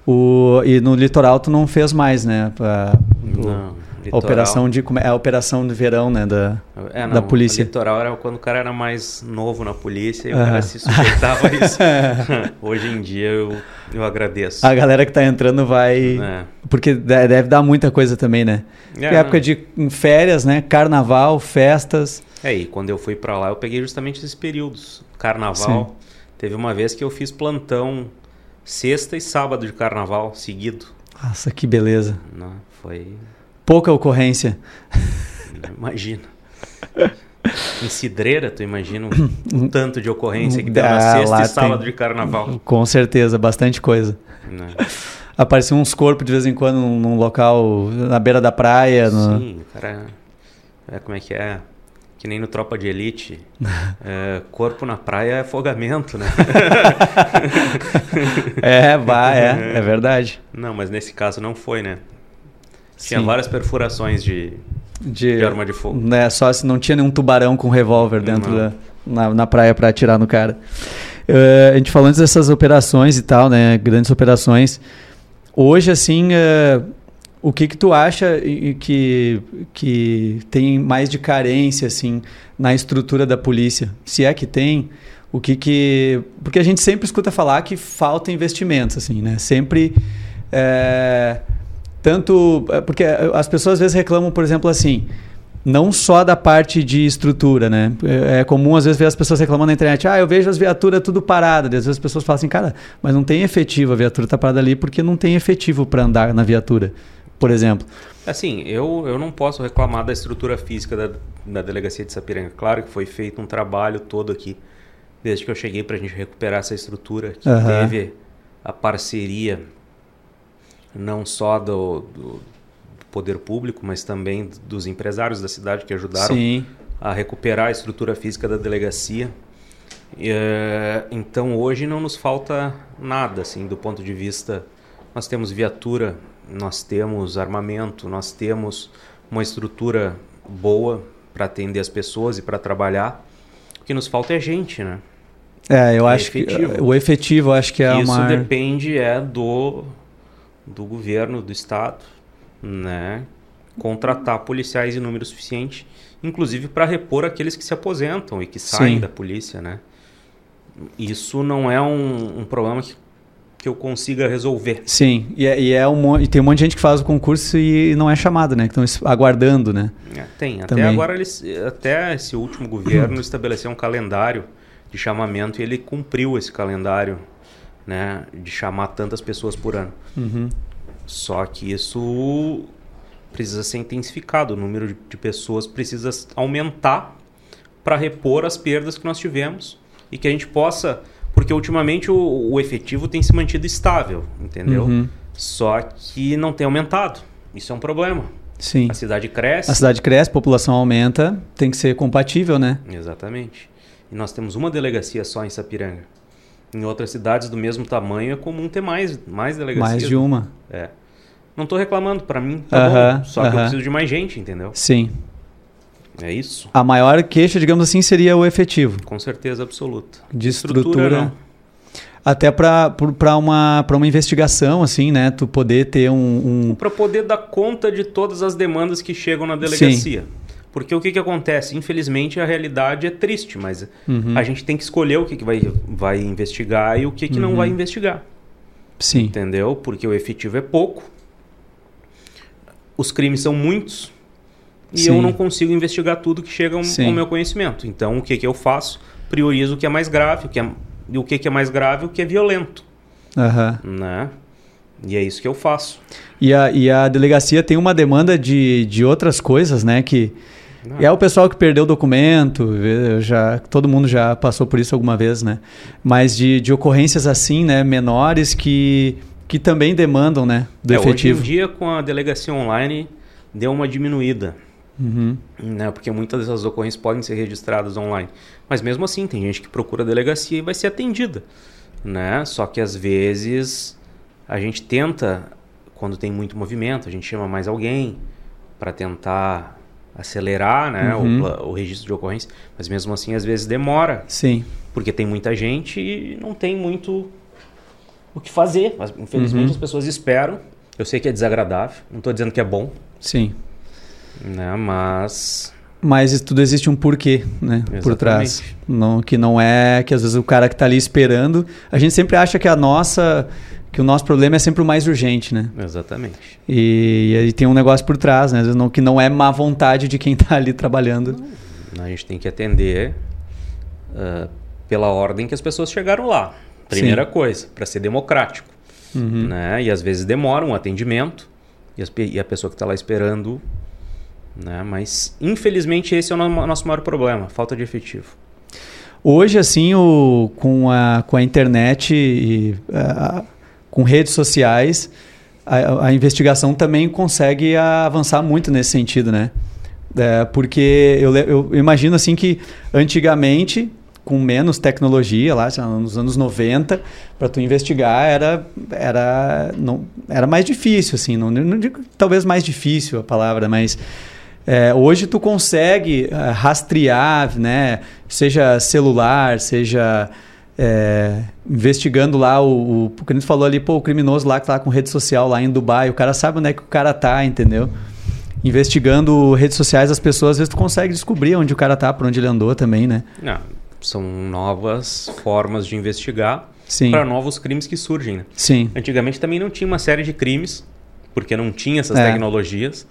O, e no litoral tu não fez mais, né? A, o- Não. a litoral- operação de é a operação de verão, né? Da, é, da não, polícia. O litoral era quando o cara era mais novo na polícia e o cara se sujeitava a [laughs] isso. [laughs] Hoje em dia eu, eu agradeço. a galera que tá entrando vai. É. Porque de- deve dar muita coisa também, né? É, época de férias, né? Carnaval, festas. É, e quando eu fui pra lá eu peguei justamente esses períodos. Carnaval. Teve uma vez que eu fiz plantão sexta e sábado de carnaval seguido. Nossa, que beleza. Né? Foi. Pouca ocorrência. Imagina. Em Cidreira, tu imagina um, [coughs] tanto de ocorrência que deu na Ah, sexta e sábado tem- de carnaval. Com certeza, bastante coisa. né? Apareciam uns corpos de vez em quando num, local na beira da praia. no- Sim, cara. É, como é que é? Que nem no Tropa de Elite. [laughs] É, corpo na praia é afogamento, né? [laughs] É, vai, é, é verdade. Não, mas nesse caso não foi, né? Tinha Sim. várias perfurações de, De, de arma de fogo. né, só se não tinha nenhum tubarão com revólver dentro Não. da na, na praia para atirar no cara. Eh, a gente falando dessas operações e tal, né, grandes operações. Hoje, assim, eh, o que que tu acha que que tem mais de carência, assim, na estrutura da polícia? Se é que tem, o que que porque a gente sempre escuta falar que falta investimentos, assim, né? Sempre É, tanto. é, Porque as pessoas às vezes reclamam, por exemplo, assim. Não só da parte de estrutura, né? É é comum às vezes ver as pessoas reclamando na internet. Ah, eu vejo as viaturas tudo paradas. Às vezes as pessoas falam assim, cara, mas não tem efetivo, a viatura tá parada ali porque não tem efetivo para andar na viatura, por exemplo. Assim, eu, eu não posso reclamar da estrutura física da, da delegacia de Sapiranga. Claro que foi feito um trabalho todo aqui, desde que eu cheguei para a gente recuperar essa estrutura, que Aham. teve a parceria não só do, do poder público, mas também dos empresários da cidade que ajudaram Sim. a recuperar a estrutura física da delegacia. E, eh, então hoje não nos falta nada, assim, do ponto de vista. Nós temos viatura, nós temos armamento, nós temos uma estrutura boa para atender as pessoas e para trabalhar. O que nos falta é gente, né? É, eu É acho efetivo. que o efetivo acho que é Isso uma depende é do do governo do estado, né? Contratar policiais em número suficiente, inclusive para repor aqueles que se aposentam e que saem Sim. da polícia, né? Isso não é um, um problema que, que eu consiga resolver. Sim, e, é, e é um e tem um monte de gente que faz o concurso e não é chamado, né? Que estão es- aguardando, né? É, tem. Até Também. agora eles, até esse último governo [clears throat] estabeleceu um calendário de chamamento e ele cumpriu esse calendário, né? De chamar tantas pessoas por ano. Uhum. Só que isso precisa ser intensificado, o número de, de pessoas precisa aumentar para repor as perdas que nós tivemos e que a gente possa, porque ultimamente o, o efetivo tem se mantido estável, entendeu? Uhum. Só que não tem aumentado. Isso é um problema. Sim. A cidade cresce. A cidade cresce, a população aumenta, tem que ser compatível, né? Exatamente. E nós temos uma delegacia só em Sapiranga. Em outras cidades do mesmo tamanho é comum ter mais, mais delegacias. Mais de uma. É. Não tô reclamando, pra mim tá Aham, bom. Só que eu preciso de mais gente, entendeu? Sim. É isso. A maior queixa, digamos assim, seria o efetivo. Com certeza absoluta. De estrutura. não. Até para uma, pra uma investigação, assim, né? Tu poder ter um. um- Para poder dar conta de todas as demandas que chegam na delegacia. Porque o que, que acontece? Infelizmente a realidade é triste, mas Uhum. a gente tem que escolher o que, que vai, vai investigar e o que, que não Uhum. vai investigar. Sim. Entendeu? Porque o efetivo é pouco. Os crimes são muitos. E Sim. eu não consigo investigar tudo que chega ao, Sim. meu conhecimento. Então, o que, que eu faço? Priorizo o que é mais grave, o que é, e o que, que é mais grave, o que é violento. Aham. Né? E é isso que eu faço. E, a, e a delegacia tem uma demanda de, de outras coisas, né? Que Não. é o pessoal que perdeu o documento, já, todo mundo já passou por isso alguma vez, né? Mas de, de ocorrências assim, né? Menores que, que também demandam, né? Do É, hoje em efetivo. dia, com a delegacia online, deu uma diminuída. Uhum. Né? Porque muitas dessas ocorrências podem ser registradas online. Mas mesmo assim, tem gente que procura a delegacia e vai ser atendida. Né? Só que às vezes a gente tenta, quando tem muito movimento, a gente chama mais alguém para tentar acelerar né, Uhum. o, o registro de ocorrência. Mas mesmo assim, às vezes demora, Sim. porque tem muita gente e não tem muito o que fazer. Mas, infelizmente Uhum. as pessoas esperam. Eu sei que é desagradável, não estou dizendo que é bom, Sim. né? mas Mas tudo existe um porquê, né? Por trás. Exatamente. Não, que não é que às vezes o cara que está ali esperando. A gente sempre acha que a nossa. Que o nosso problema é sempre o mais urgente, né? exatamente. E, aí tem um negócio por trás, né? Não, que não é má vontade de quem está [laughs] ali trabalhando. A gente tem que atender ah, pela ordem que as pessoas chegaram lá. Primeira Sim. coisa, para ser democrático. Uhum. Né? E às vezes demora um atendimento e, as e a pessoa que está lá esperando. Né? Mas infelizmente esse é o no- nosso maior problema, falta de efetivo. Hoje, assim, o, com, a, com a internet e a- com redes sociais, a, a investigação também consegue avançar muito nesse sentido, né? É, porque eu, eu imagino assim que antigamente, com menos tecnologia, lá nos anos 90, para tu investigar era, era, não, era mais difícil, assim, não, não digo talvez mais difícil a palavra, mas é, hoje tu consegue eh, rastrear, né? Seja celular, seja é, investigando lá o, o. Gente falou ali, pô, o criminoso lá que tá com rede social lá em Dubai, o cara sabe onde é que o cara tá, entendeu? Investigando redes sociais das pessoas, às vezes tu consegue descobrir onde o cara tá, por onde ele andou também, né? Não, São novas formas de investigar para novos crimes que surgem. Né? Sim. Antigamente também não tinha uma série de crimes, porque não tinha essas É. tecnologias.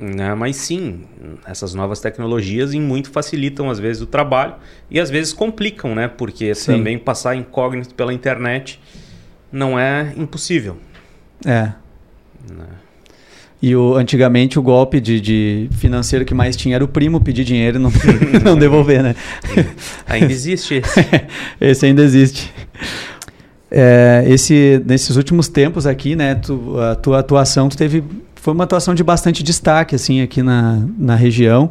Né? Mas sim, essas novas tecnologias em muito facilitam às vezes o trabalho e às vezes complicam, né? Porque Sim. também passar incógnito pela internet não é impossível. É. Né? E o, antigamente o golpe de, de financeiro que mais tinha era o primo pedir dinheiro e não, [laughs] não devolver, né? [laughs] Ainda existe esse. [laughs] Esse ainda existe. É, esse, nesses últimos tempos aqui, né, tu, a tua atuação, tu teve, foi uma atuação de bastante destaque, assim, aqui na, na região.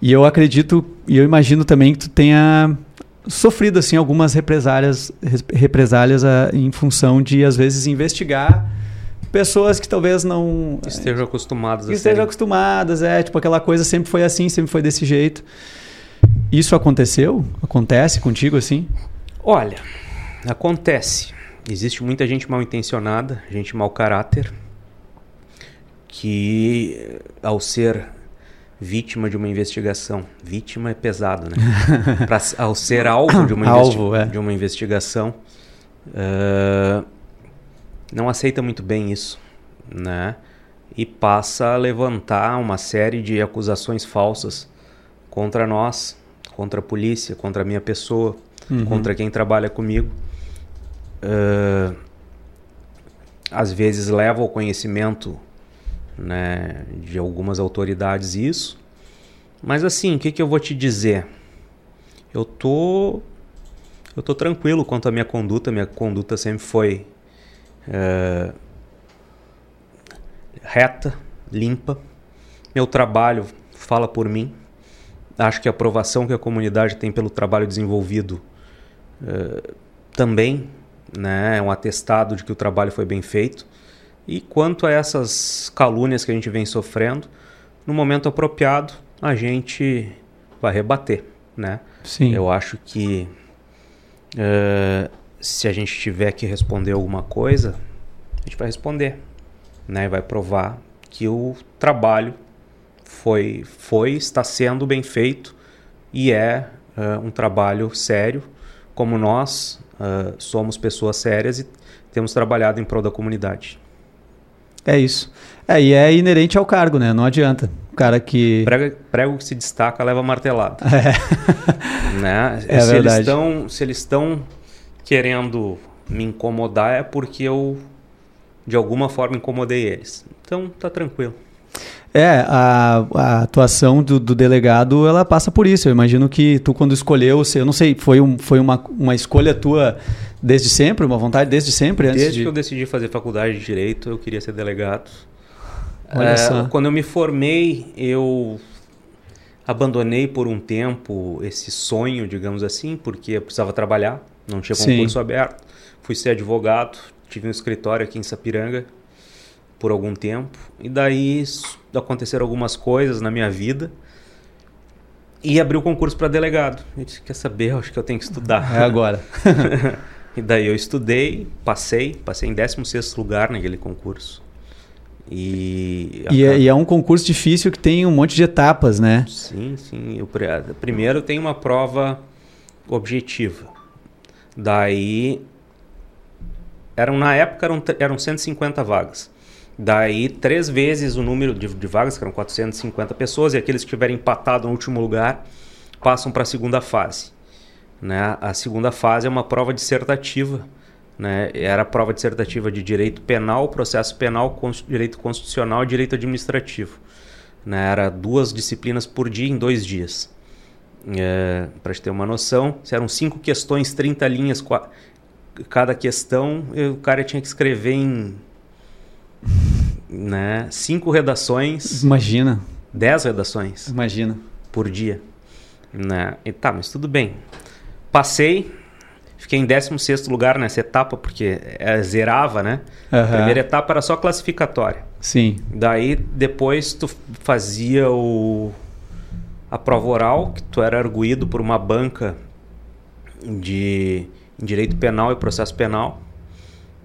E eu acredito, e eu imagino também que tu tenha sofrido, assim, algumas represálias, res- represálias ah, em função de, às vezes, investigar pessoas que talvez não... Estejam acostumados que a estejam acostumadas, é, tipo, aquela coisa sempre foi assim, sempre foi desse jeito. Isso aconteceu? Acontece contigo assim? Olha, acontece. Existe muita gente mal intencionada, gente mau caráter, que ao ser vítima de uma investigação, vítima é pesado, né? [laughs] Pra, ao ser alvo de uma, Alvo, é. de uma investigação, eh, não aceita muito bem isso, né? E passa a levantar uma série de acusações falsas contra nós, contra a polícia, contra a minha pessoa, Uhum. contra quem trabalha comigo. Ah, às vezes leva ao conhecimento né, de algumas autoridades isso. Mas assim, o que, que eu vou te dizer? Eu tô, eu tô tranquilo quanto à minha conduta. Minha conduta sempre foi ah, reta, limpa. Meu trabalho fala por mim. Acho que a aprovação que a comunidade tem pelo trabalho desenvolvido eh, também né, é um atestado de que o trabalho foi bem feito. E quanto a essas calúnias que a gente vem sofrendo, no momento apropriado a gente vai rebater. Né? Sim. Eu acho que eh, se a gente tiver que responder alguma coisa, a gente vai responder. Né? Vai provar que o trabalho foi, foi está sendo bem feito e é eh, um trabalho sério, como nós eh, somos pessoas sérias e temos trabalhado em prol da comunidade. É isso. É, e é inerente ao cargo, né? Não adianta. O cara que. Prego, prego que se destaca leva martelado. [laughs] né? É se, eles verdade. estão, se eles estão querendo me incomodar é porque eu de alguma forma incomodei eles. Então tá tranquilo. É, a, a atuação do, do delegado, ela passa por isso. Eu imagino que tu, quando escolheu, eu não sei, foi, um, foi uma, uma escolha tua desde sempre, uma vontade desde sempre? Antes Desde de... que eu decidi fazer faculdade de direito, eu queria ser delegado. Olha É, só. Quando eu me formei, eu abandonei por um tempo esse sonho, digamos assim, porque eu precisava trabalhar, não tinha Sim. concurso aberto. Fui ser advogado, tive um escritório aqui em Sapiranga por algum tempo. E daí aconteceram algumas coisas na minha vida. E abri o concurso para delegado. Eu disse, quer saber, eu acho que eu tenho que estudar. É agora. [laughs] [laughs] E daí eu estudei, passei, passei em 16º lugar naquele concurso. E, E é, e é um concurso difícil que tem um monte de etapas, né? Sim, sim. Eu, primeiro tem uma prova objetiva. Daí eram na época eram, eram 150 vagas. Daí três vezes o número de, de vagas, que eram 450 pessoas, e aqueles que tiverem empatado no último lugar passam para a segunda fase. Né? A segunda fase é uma prova dissertativa. Né? Era a prova dissertativa de direito penal, processo penal, direito constitucional e direito administrativo. Né? Era duas disciplinas por dia em dois dias. É, Para te ter uma noção, eram cinco questões, 30 linhas cada questão, o cara tinha que escrever em né, cinco redações, Imagina, dez redações imagina. por dia. Né? E tá, mas tudo bem. Passei, fiquei em 16 lugar nessa etapa, porque é, zerava, né? A Aham. primeira etapa era só classificatória. Sim. Daí depois tu fazia o a prova oral, que tu era arguído por uma banca de em direito penal e processo penal,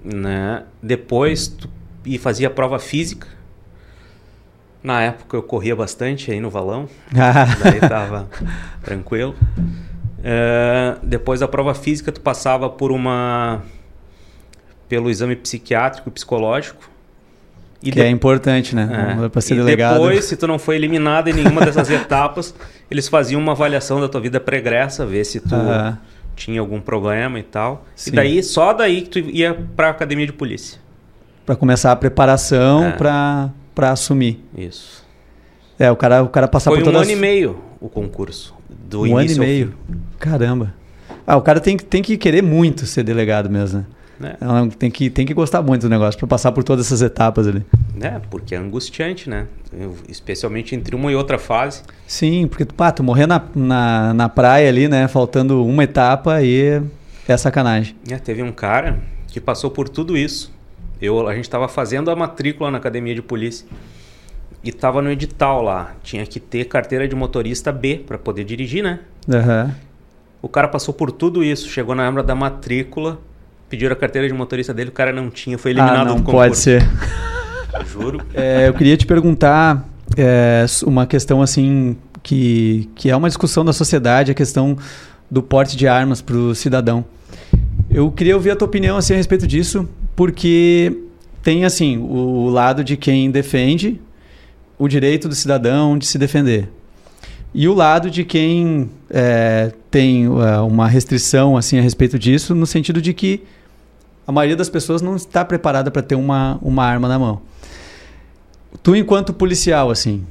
né? Depois tu e fazia a prova física. Na época eu corria bastante aí no valão, [laughs] daí tava tranquilo. É, depois da prova física, tu passava por uma. pelo exame psiquiátrico e psicológico. E que de... é importante, né? É. Para ser e delegado. depois, se tu não foi eliminado em nenhuma dessas [laughs] etapas, eles faziam uma avaliação da tua vida pregressa, ver se tu tinha algum problema e tal. Sim. E daí, só daí que tu ia para a academia de polícia. Para começar a preparação é. para assumir. Isso. É, o cara, o cara passar Foi por todas... um ano e meio o concurso. Do um ano e meio. Caramba. Ah, o cara tem, tem que querer muito ser delegado mesmo, né? né? Tem, que, tem que gostar muito do negócio para passar por todas essas etapas ali. É, porque é angustiante, né? Especialmente entre uma e outra fase. Sim, porque pá, tu morrer na, na, na praia ali, né? Faltando uma etapa aí é sacanagem. É, teve um cara que passou por tudo isso. Eu, a gente estava fazendo a matrícula na academia de polícia e estava no edital lá. Tinha que ter carteira de motorista B para poder dirigir, né? Uhum. O cara passou por tudo isso, chegou na hora da matrícula, pediram a carteira de motorista dele, o cara não tinha, foi eliminado ah, não do concurso. pode ser. Juro. É, eu queria te perguntar é, uma questão assim que, que é uma discussão da sociedade, a questão do porte de armas para o cidadão. Eu queria ouvir a tua opinião assim, a respeito disso, porque tem assim o lado de quem defende o direito do cidadão de se defender e o lado de quem é, tem uh, uma restrição assim a respeito disso, no sentido de que a maioria das pessoas não está preparada para ter uma, uma arma na mão. Tu, enquanto policial, assim,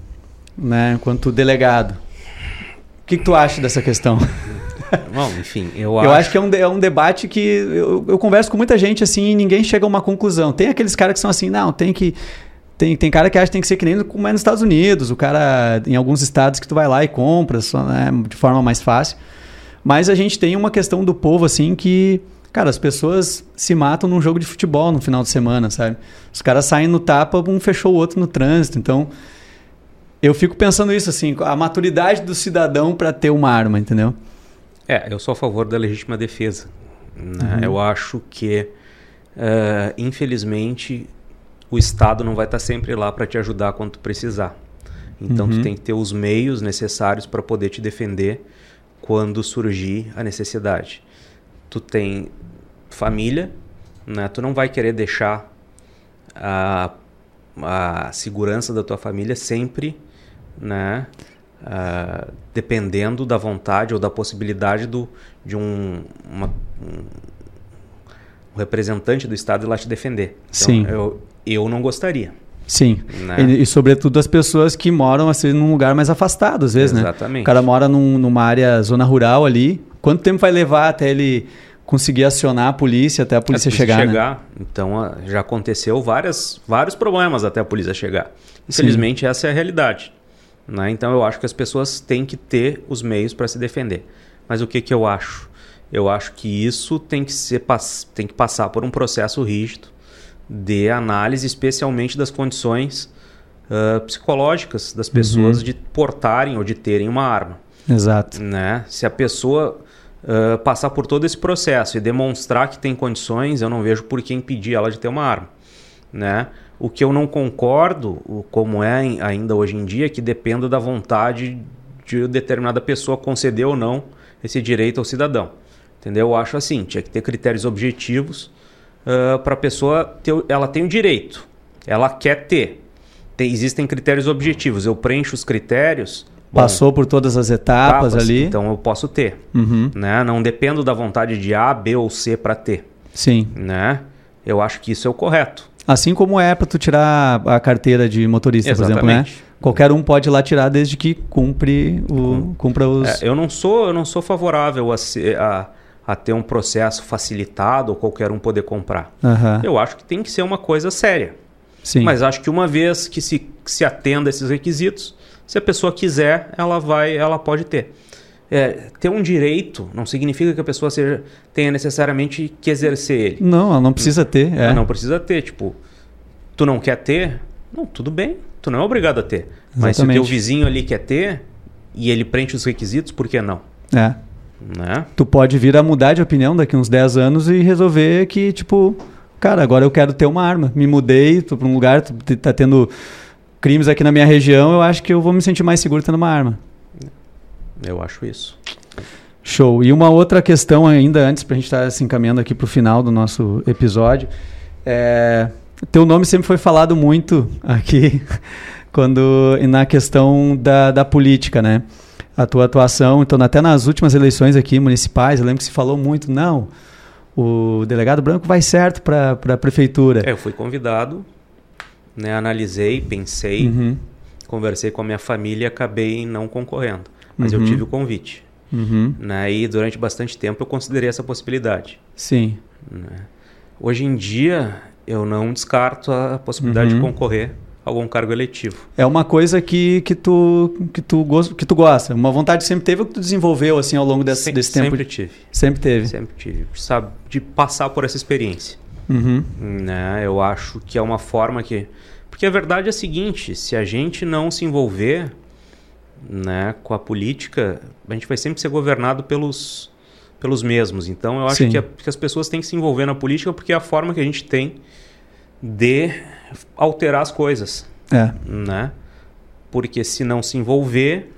né, enquanto delegado, o que, que tu acha dessa questão? [laughs] Bom, enfim, eu, eu acho... acho que é um, é um debate que eu, eu converso com muita gente assim e ninguém chega a uma conclusão. Tem aqueles caras que são assim, não, tem que tem, tem cara que acha que tem que ser que nem como é nos Estados Unidos, o cara em alguns estados que tu vai lá e compra só, né, de forma mais fácil. Mas a gente tem uma questão do povo assim que Cara, as pessoas se matam num jogo de futebol no final de semana, sabe? Os caras saem no tapa, um fechou o outro no trânsito. Então, eu fico pensando isso, assim, a maturidade do cidadão para ter uma arma, entendeu? É, eu sou a favor da legítima defesa. Né? Uhum. Eu acho que, uh, infelizmente, o Estado não vai estar sempre lá para te ajudar quando tu precisar. Então, uhum. tu tem que ter os meios necessários para poder te defender quando surgir a necessidade. Tu tem família, né? Tu não vai querer deixar a, a segurança da tua família sempre, né? Uh, dependendo da vontade ou da possibilidade do, de um, uma, um, representante do Estado ir lá te defender. Então, Sim. Eu, eu não gostaria. Sim. Né? E, e, sobretudo as pessoas que moram assim num lugar mais afastado, às vezes, Exatamente. né? Exatamente. O cara mora num, numa área zona rural ali. Quanto tempo vai levar até ele conseguir acionar a polícia até a polícia a chegar. chegar. Né? Então já aconteceu várias, vários problemas até a polícia chegar. Infelizmente Sim. essa é a realidade. Né? Então eu acho que as pessoas têm que ter os meios para se defender. Mas o que, que eu acho? Eu acho que isso tem que, ser, tem que passar por um processo rígido de análise, especialmente das condições uh, psicológicas das pessoas uhum. de portarem ou de terem uma arma. Exato. Né? Se a pessoa uh, passar por todo esse processo e demonstrar que tem condições, eu não vejo por que impedir ela de ter uma arma. Né? O que eu não concordo, como é ainda hoje em dia, é que dependa da vontade de determinada pessoa conceder ou não esse direito ao cidadão. Entendeu? Eu acho assim, tinha que ter critérios objetivos uh, para a pessoa ter, ela tem o direito, ela quer ter. Tem, existem critérios objetivos. Eu preencho os critérios, Passou por todas as etapas, etapas, ali. Então eu posso ter. Uhum. Né? Não dependo da vontade de A, B ou C para ter. Sim. Né? Eu acho que isso é o correto. Assim como é para tu tirar a carteira de motorista, Exatamente. por exemplo, né? Qualquer um pode ir lá tirar desde que cumpre o, cumpra os. É, eu não sou eu não sou favorável a, a, a, ter um processo facilitado ou qualquer um poder comprar. Uhum. Eu acho que tem que ser uma coisa séria. Sim. Mas acho que uma vez que se, que se atenda a esses requisitos, se a pessoa quiser, ela vai, ela pode ter. É, ter um direito não significa que a pessoa seja, tenha necessariamente que exercer ele. Não, ela não precisa ter. É. Ela não precisa ter. Tipo, tu não quer ter? Não, tudo bem. Tu não é obrigado a ter. Exatamente. Mas se o teu vizinho ali quer ter e ele preenche os requisitos, por que não? É. Né? Tu pode vir a mudar de opinião daqui uns 10 anos e resolver que, tipo, cara, agora eu quero ter uma arma. Me mudei, tô para um lugar, tá tendo crimes aqui na minha região, eu acho que eu vou me sentir mais seguro tendo uma arma. Eu acho isso. Show. E uma outra questão ainda, antes para a gente estar tá se encaminhando aqui para o final do nosso episódio. É, teu nome sempre foi falado muito aqui [laughs] quando na questão da, da política, né? A tua atuação, então até nas últimas eleições aqui municipais, eu lembro que se falou muito, não, o delegado branco vai certo para a prefeitura. É, eu fui convidado, né, analisei, pensei, uhum. conversei com a minha família e acabei não concorrendo. Mas uhum. eu tive o convite. Uhum. Né, e durante bastante tempo eu considerei essa possibilidade. Sim. Né. Hoje em dia eu não descarto a possibilidade de uhum. concorrer algum cargo eletivo. É uma coisa que, que, tu, que, tu, que tu gosta, uma vontade sempre teve ou que tu desenvolveu assim ao longo desse, desse tempo? Sempre tive. Sempre teve. Sempre tive. Sabe, de passar por essa experiência. Uhum. Né? Eu acho que é uma forma que... Porque a verdade é a seguinte, se a gente não se envolver né, com a política, a gente vai sempre ser governado pelos, pelos mesmos. Então eu acho que, a, que, as pessoas têm que se envolver na política porque é a forma que a gente tem de alterar as coisas. É. Né? Porque se não se envolver,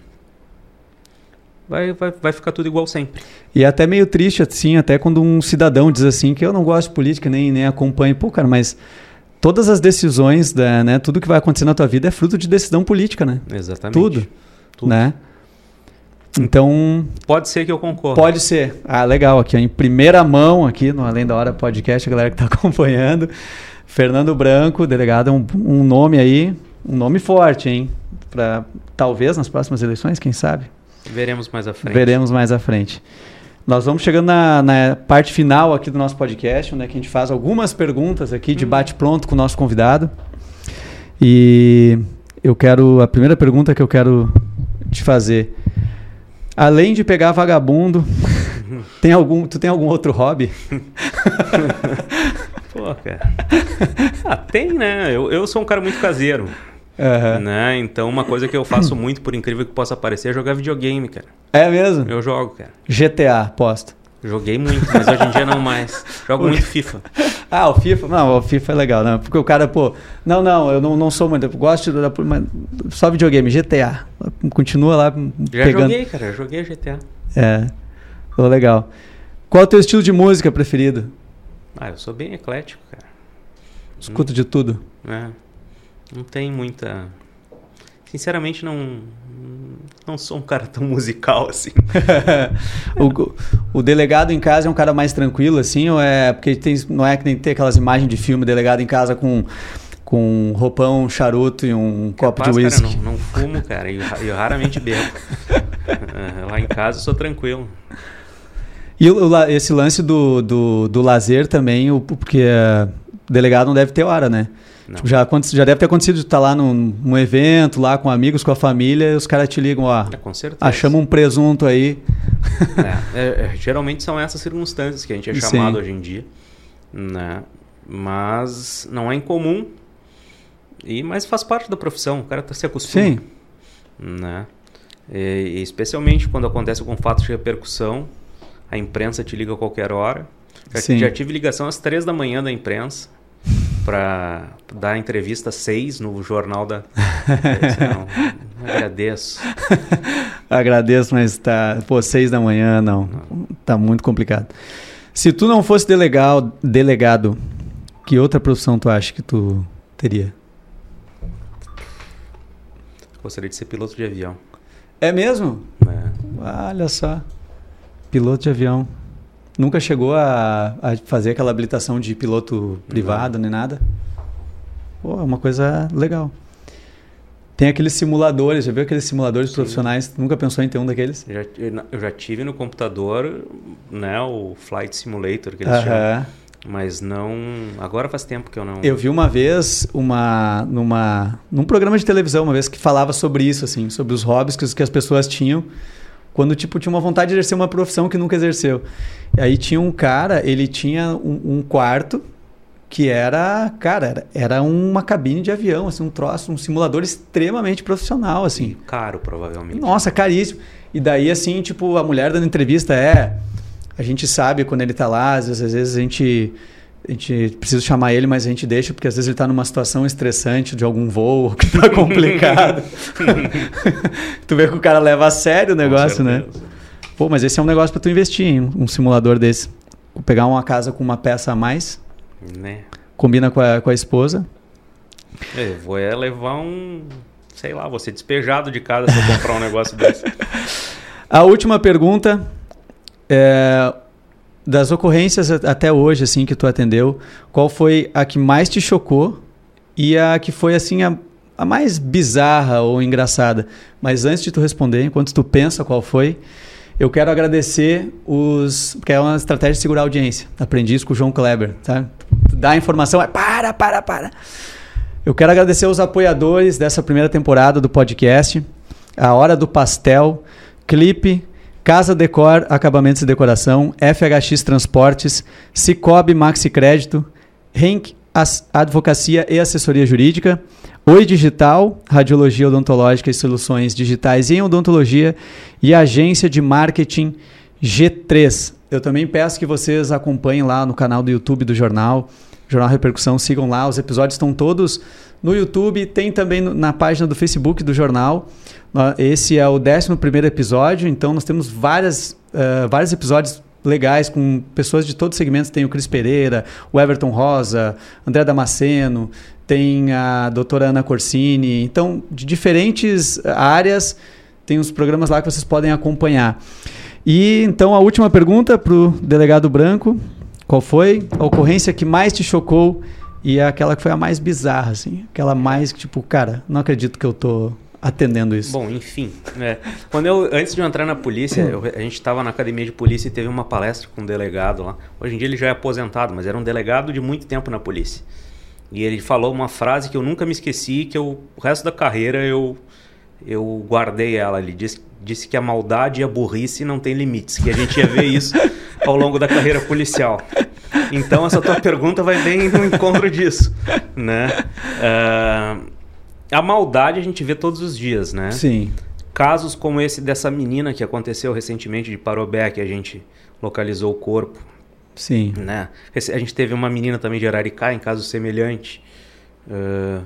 vai, vai, vai ficar tudo igual sempre. E é até meio triste, assim, até quando um cidadão diz assim, que eu não gosto de política, nem, nem acompanho. Pô, cara, mas todas as decisões, da, né, tudo que vai acontecer na tua vida é fruto de decisão política, né? Exatamente. Tudo. tudo. Né? Então. Pode ser que eu concordo. Pode ser. Ah, legal. Aqui, em primeira mão, aqui no Além da Hora Podcast, a galera que está [laughs] acompanhando. Fernando Branco, delegado, um, um nome aí, um nome forte, hein? Para talvez nas próximas eleições, quem sabe? Veremos mais à frente. Veremos mais à frente. Nós vamos chegando na, na, parte final aqui do nosso podcast, onde é a gente faz algumas perguntas aqui de hum. bate-pronto com o nosso convidado. E eu quero. A primeira pergunta que eu quero te fazer Além de pegar vagabundo, [laughs] tem algum, tu tem algum outro hobby? [laughs] Pô, cara. [laughs] Ah, tem, né? Eu, eu sou um cara muito caseiro. Uhum. Né? Então, uma coisa que eu faço muito, por incrível que possa parecer, é jogar videogame, cara. É mesmo? Eu jogo, cara. GTA, posto. Joguei muito, mas hoje em dia não mais. Jogo muito FIFA. [laughs] Ah, o FIFA? Não, o FIFA é legal, né? Porque o cara, pô, não, não, eu não, não sou muito. Eu gosto da. Mas só videogame, GTA. Continua lá. Já pegando. joguei, cara, eu joguei GTA. É. Pô, legal. Qual é o teu estilo de música preferido? Ah, eu sou bem eclético, cara. Escuta hum. de tudo? É. Não tem muita. Sinceramente, não não sou um cara tão musical assim. [laughs] o, o, delegado em casa é um cara mais tranquilo, assim, ou é. Porque tem, não é que nem ter aquelas imagens de filme, delegado em casa com, com um roupão, um charuto e um copo de uísque. Não, não fumo, cara, e eu, raramente bebo. [laughs] Lá em casa eu sou tranquilo. E esse lance do, do, do lazer também, porque delegado não deve ter hora, né? Tipo, já, já deve ter acontecido de estar lá num, num, evento, lá com amigos, com a família, e os caras te ligam, ó. É, com certeza. Achamos um presunto aí. É, é, é, geralmente são essas circunstâncias que a gente é chamado Sim. hoje em dia. Né? Mas não é incomum. E, mas faz parte da profissão, o cara tá se acostuma. Sim. Né? E especialmente quando acontece algum fato de repercussão, a imprensa te liga a qualquer hora. Já, já tive ligação às três da manhã da imprensa para dar entrevista seis no jornal da. não, agradeço. [laughs] agradeço, mas tá. Pô, seis da manhã, não. não. Tá muito complicado. Se tu não fosse delegado, delegado, que outra profissão tu acha que tu teria? Gostaria de ser piloto de avião. É mesmo? É. Olha só. Piloto de avião. Nunca chegou a, a fazer aquela habilitação de piloto privado nem nada? Pô, é uma coisa legal. Tem aqueles simuladores, já viu aqueles simuladores Sim. profissionais? Nunca pensou em ter um daqueles? Eu já, eu já tive no computador, né, o Flight Simulator que eles uh -huh. chamam. Mas não. Agora faz tempo que eu não. Eu vi uma vez uma numa num programa de televisão uma vez que falava sobre isso assim, sobre os hobbies que, que as pessoas tinham quando tipo tinha uma vontade de exercer uma profissão que nunca exerceu. E aí tinha um cara, ele tinha um, um quarto que era, cara, era, era, uma cabine de avião, assim, um troço, um simulador extremamente profissional, assim. Caro, provavelmente. Nossa, caríssimo. E daí, assim, tipo, a mulher dando entrevista é. A gente sabe quando ele tá lá, às vezes, às vezes a gente a gente precisa chamar ele, mas a gente deixa porque às vezes ele está numa situação estressante de algum voo [laughs] que está complicado. [laughs] tu vê que o cara leva a sério o negócio, né? Pô, mas esse é um negócio para tu investir em um simulador desse. Pegar uma casa com uma peça a mais, Né? combina com a, com a esposa. Eu vou é levar um. Sei lá, vou ser despejado de casa se eu comprar um negócio desse. [laughs] A última pergunta é, das ocorrências até hoje assim que tu atendeu, qual foi a que mais te chocou e a que foi assim a, a mais bizarra ou engraçada? Mas antes de tu responder, enquanto tu pensa qual foi, eu quero agradecer os, porque é uma estratégia de segurar a audiência. Aprendi isso com o João Kleber, tá? Tu Dá a informação, é para, para, para. Eu quero agradecer os apoiadores dessa primeira temporada do podcast. A Hora do Pastel, Clipe, Casa Decor, Acabamentos e Decoração, FHX Transportes, Cicobi Maxi Crédito, Henk Advocacia e Assessoria Jurídica, Oi Digital, Radiologia Odontológica e Soluções Digitais em Odontologia e Agência de Marketing G3. Eu também peço que vocês acompanhem lá no canal do YouTube do jornal, Jornal Repercussão, sigam lá, os episódios estão todos no YouTube, tem também na página do Facebook do jornal. Esse é o 11 episódio, então nós temos várias, eh, vários episódios legais com pessoas de todos os segmentos. Tem o Cris Pereira, o Everton Rosa, André Damasceno, tem a doutora Ana Corsini. Então, de diferentes áreas, tem os programas lá que vocês podem acompanhar. E então a última pergunta para o delegado Branco: qual foi a ocorrência que mais te chocou e é aquela que foi a mais bizarra, assim? Aquela mais que, tipo, cara, não acredito que eu tô atendendo isso. Bom, enfim. né? Quando eu, antes de eu entrar na polícia, eu- a gente estava na academia de polícia e teve uma palestra com um delegado lá. Hoje em dia ele já é aposentado, mas era um delegado de muito tempo na polícia. E ele falou uma frase que eu nunca me esqueci, que eu, o resto da carreira eu, eu guardei ela. Ele disse, disse que a maldade e a burrice não tem limites, que a gente ia ver isso [laughs] ao longo da carreira policial. Então essa tua pergunta vai bem no encontro disso, né? Ah, a maldade a gente vê todos os dias, né? Sim. Casos como esse dessa menina que aconteceu recentemente de Parobé, que a gente localizou o corpo, Sim. né? A gente teve uma menina também de Araricá em caso semelhante. Ah,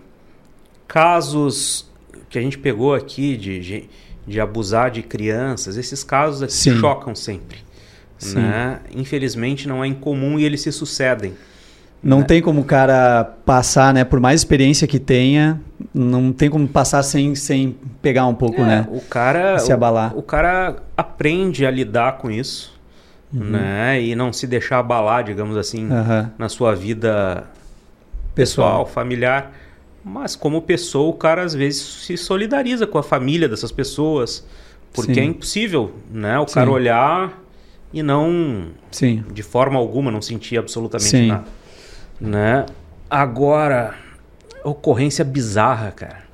casos que a gente pegou aqui de, de, abusar de crianças, esses casos Sim. chocam sempre. Sim. Né? Infelizmente não é incomum e eles se sucedem. Não né? tem como o cara passar, né? Por mais experiência que tenha, não tem como passar sem, sem pegar um pouco, É, né? O cara, Se abalar. O, o cara aprende a lidar com isso, Uhum. né? E não se deixar abalar, digamos assim, Aham. na sua vida pessoal, familiar. Mas como pessoa, o cara às vezes se solidariza com a família dessas pessoas, porque Sim. é impossível, né? O cara Sim. olhar e não Sim. de forma alguma não sentir absolutamente Sim. nada, né? Agora, ocorrência bizarra, cara.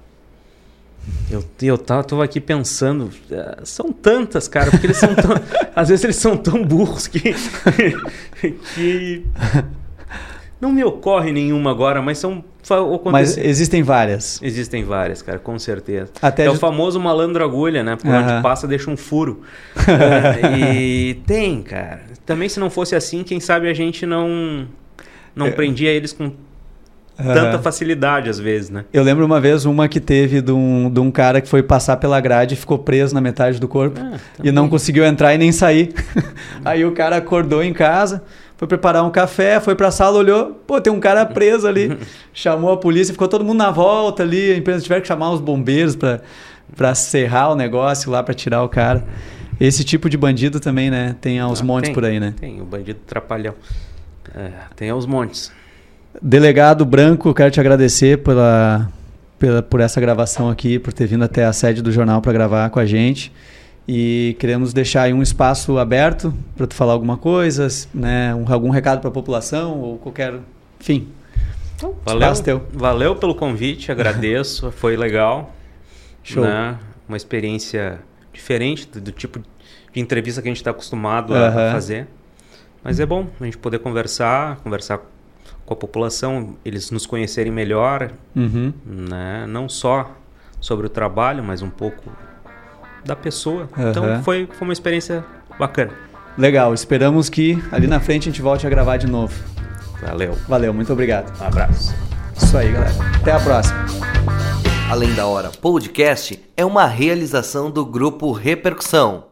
Eu, eu tava, tô aqui pensando, eh, são tantas, cara, porque eles são tão, [laughs] às vezes eles são tão burros que [laughs] que não me ocorre nenhuma agora, mas são Mas existem várias. existem várias, cara, com certeza. Até é o famoso malandro agulha, né? Por onde passa deixa um furo. [laughs] É, e tem, cara. Também se não fosse assim, quem sabe a gente não não prendia eles com tanta É. Facilidade às vezes, né? Eu lembro uma vez uma que teve de um, de um cara que foi passar pela grade e ficou preso na metade do corpo Ah, e não conseguiu entrar e nem sair. [laughs] Aí o cara acordou em casa, foi preparar um café, foi pra sala, olhou, pô, tem um cara preso ali. [laughs] Chamou a polícia, ficou todo mundo na volta ali. A empresa tiveram que chamar os bombeiros pra, pra serrar o negócio lá, pra tirar o cara. Esse tipo de bandido também, né? Tem aos Ah, montes tem, por aí, né? Tem, o bandido trapalhão. É, tem aos montes. Delegado Branco, quero te agradecer pela, pela, por essa gravação aqui, por ter vindo até a sede do jornal para gravar com a gente. E queremos deixar aí um espaço aberto para tu falar alguma coisa, né, um- algum recado para a população ou qualquer. Enfim. Valeu, Espaço teu. valeu pelo convite, agradeço, [laughs] foi legal. Show. né? Uma experiência diferente do, do tipo de entrevista que a gente está acostumado a Aham. fazer. Mas é bom a gente poder conversar, conversar com a população, eles nos conhecerem melhor, Uhum. né? não só sobre o trabalho, mas um pouco da pessoa. Aham. Então foi, foi uma experiência bacana. Legal, esperamos que ali na frente a gente volte a gravar de novo. Valeu. Valeu, muito obrigado. Um abraço. Isso aí, galera. Até a próxima. Além da Hora Podcast é uma realização do Grupo Repercussão.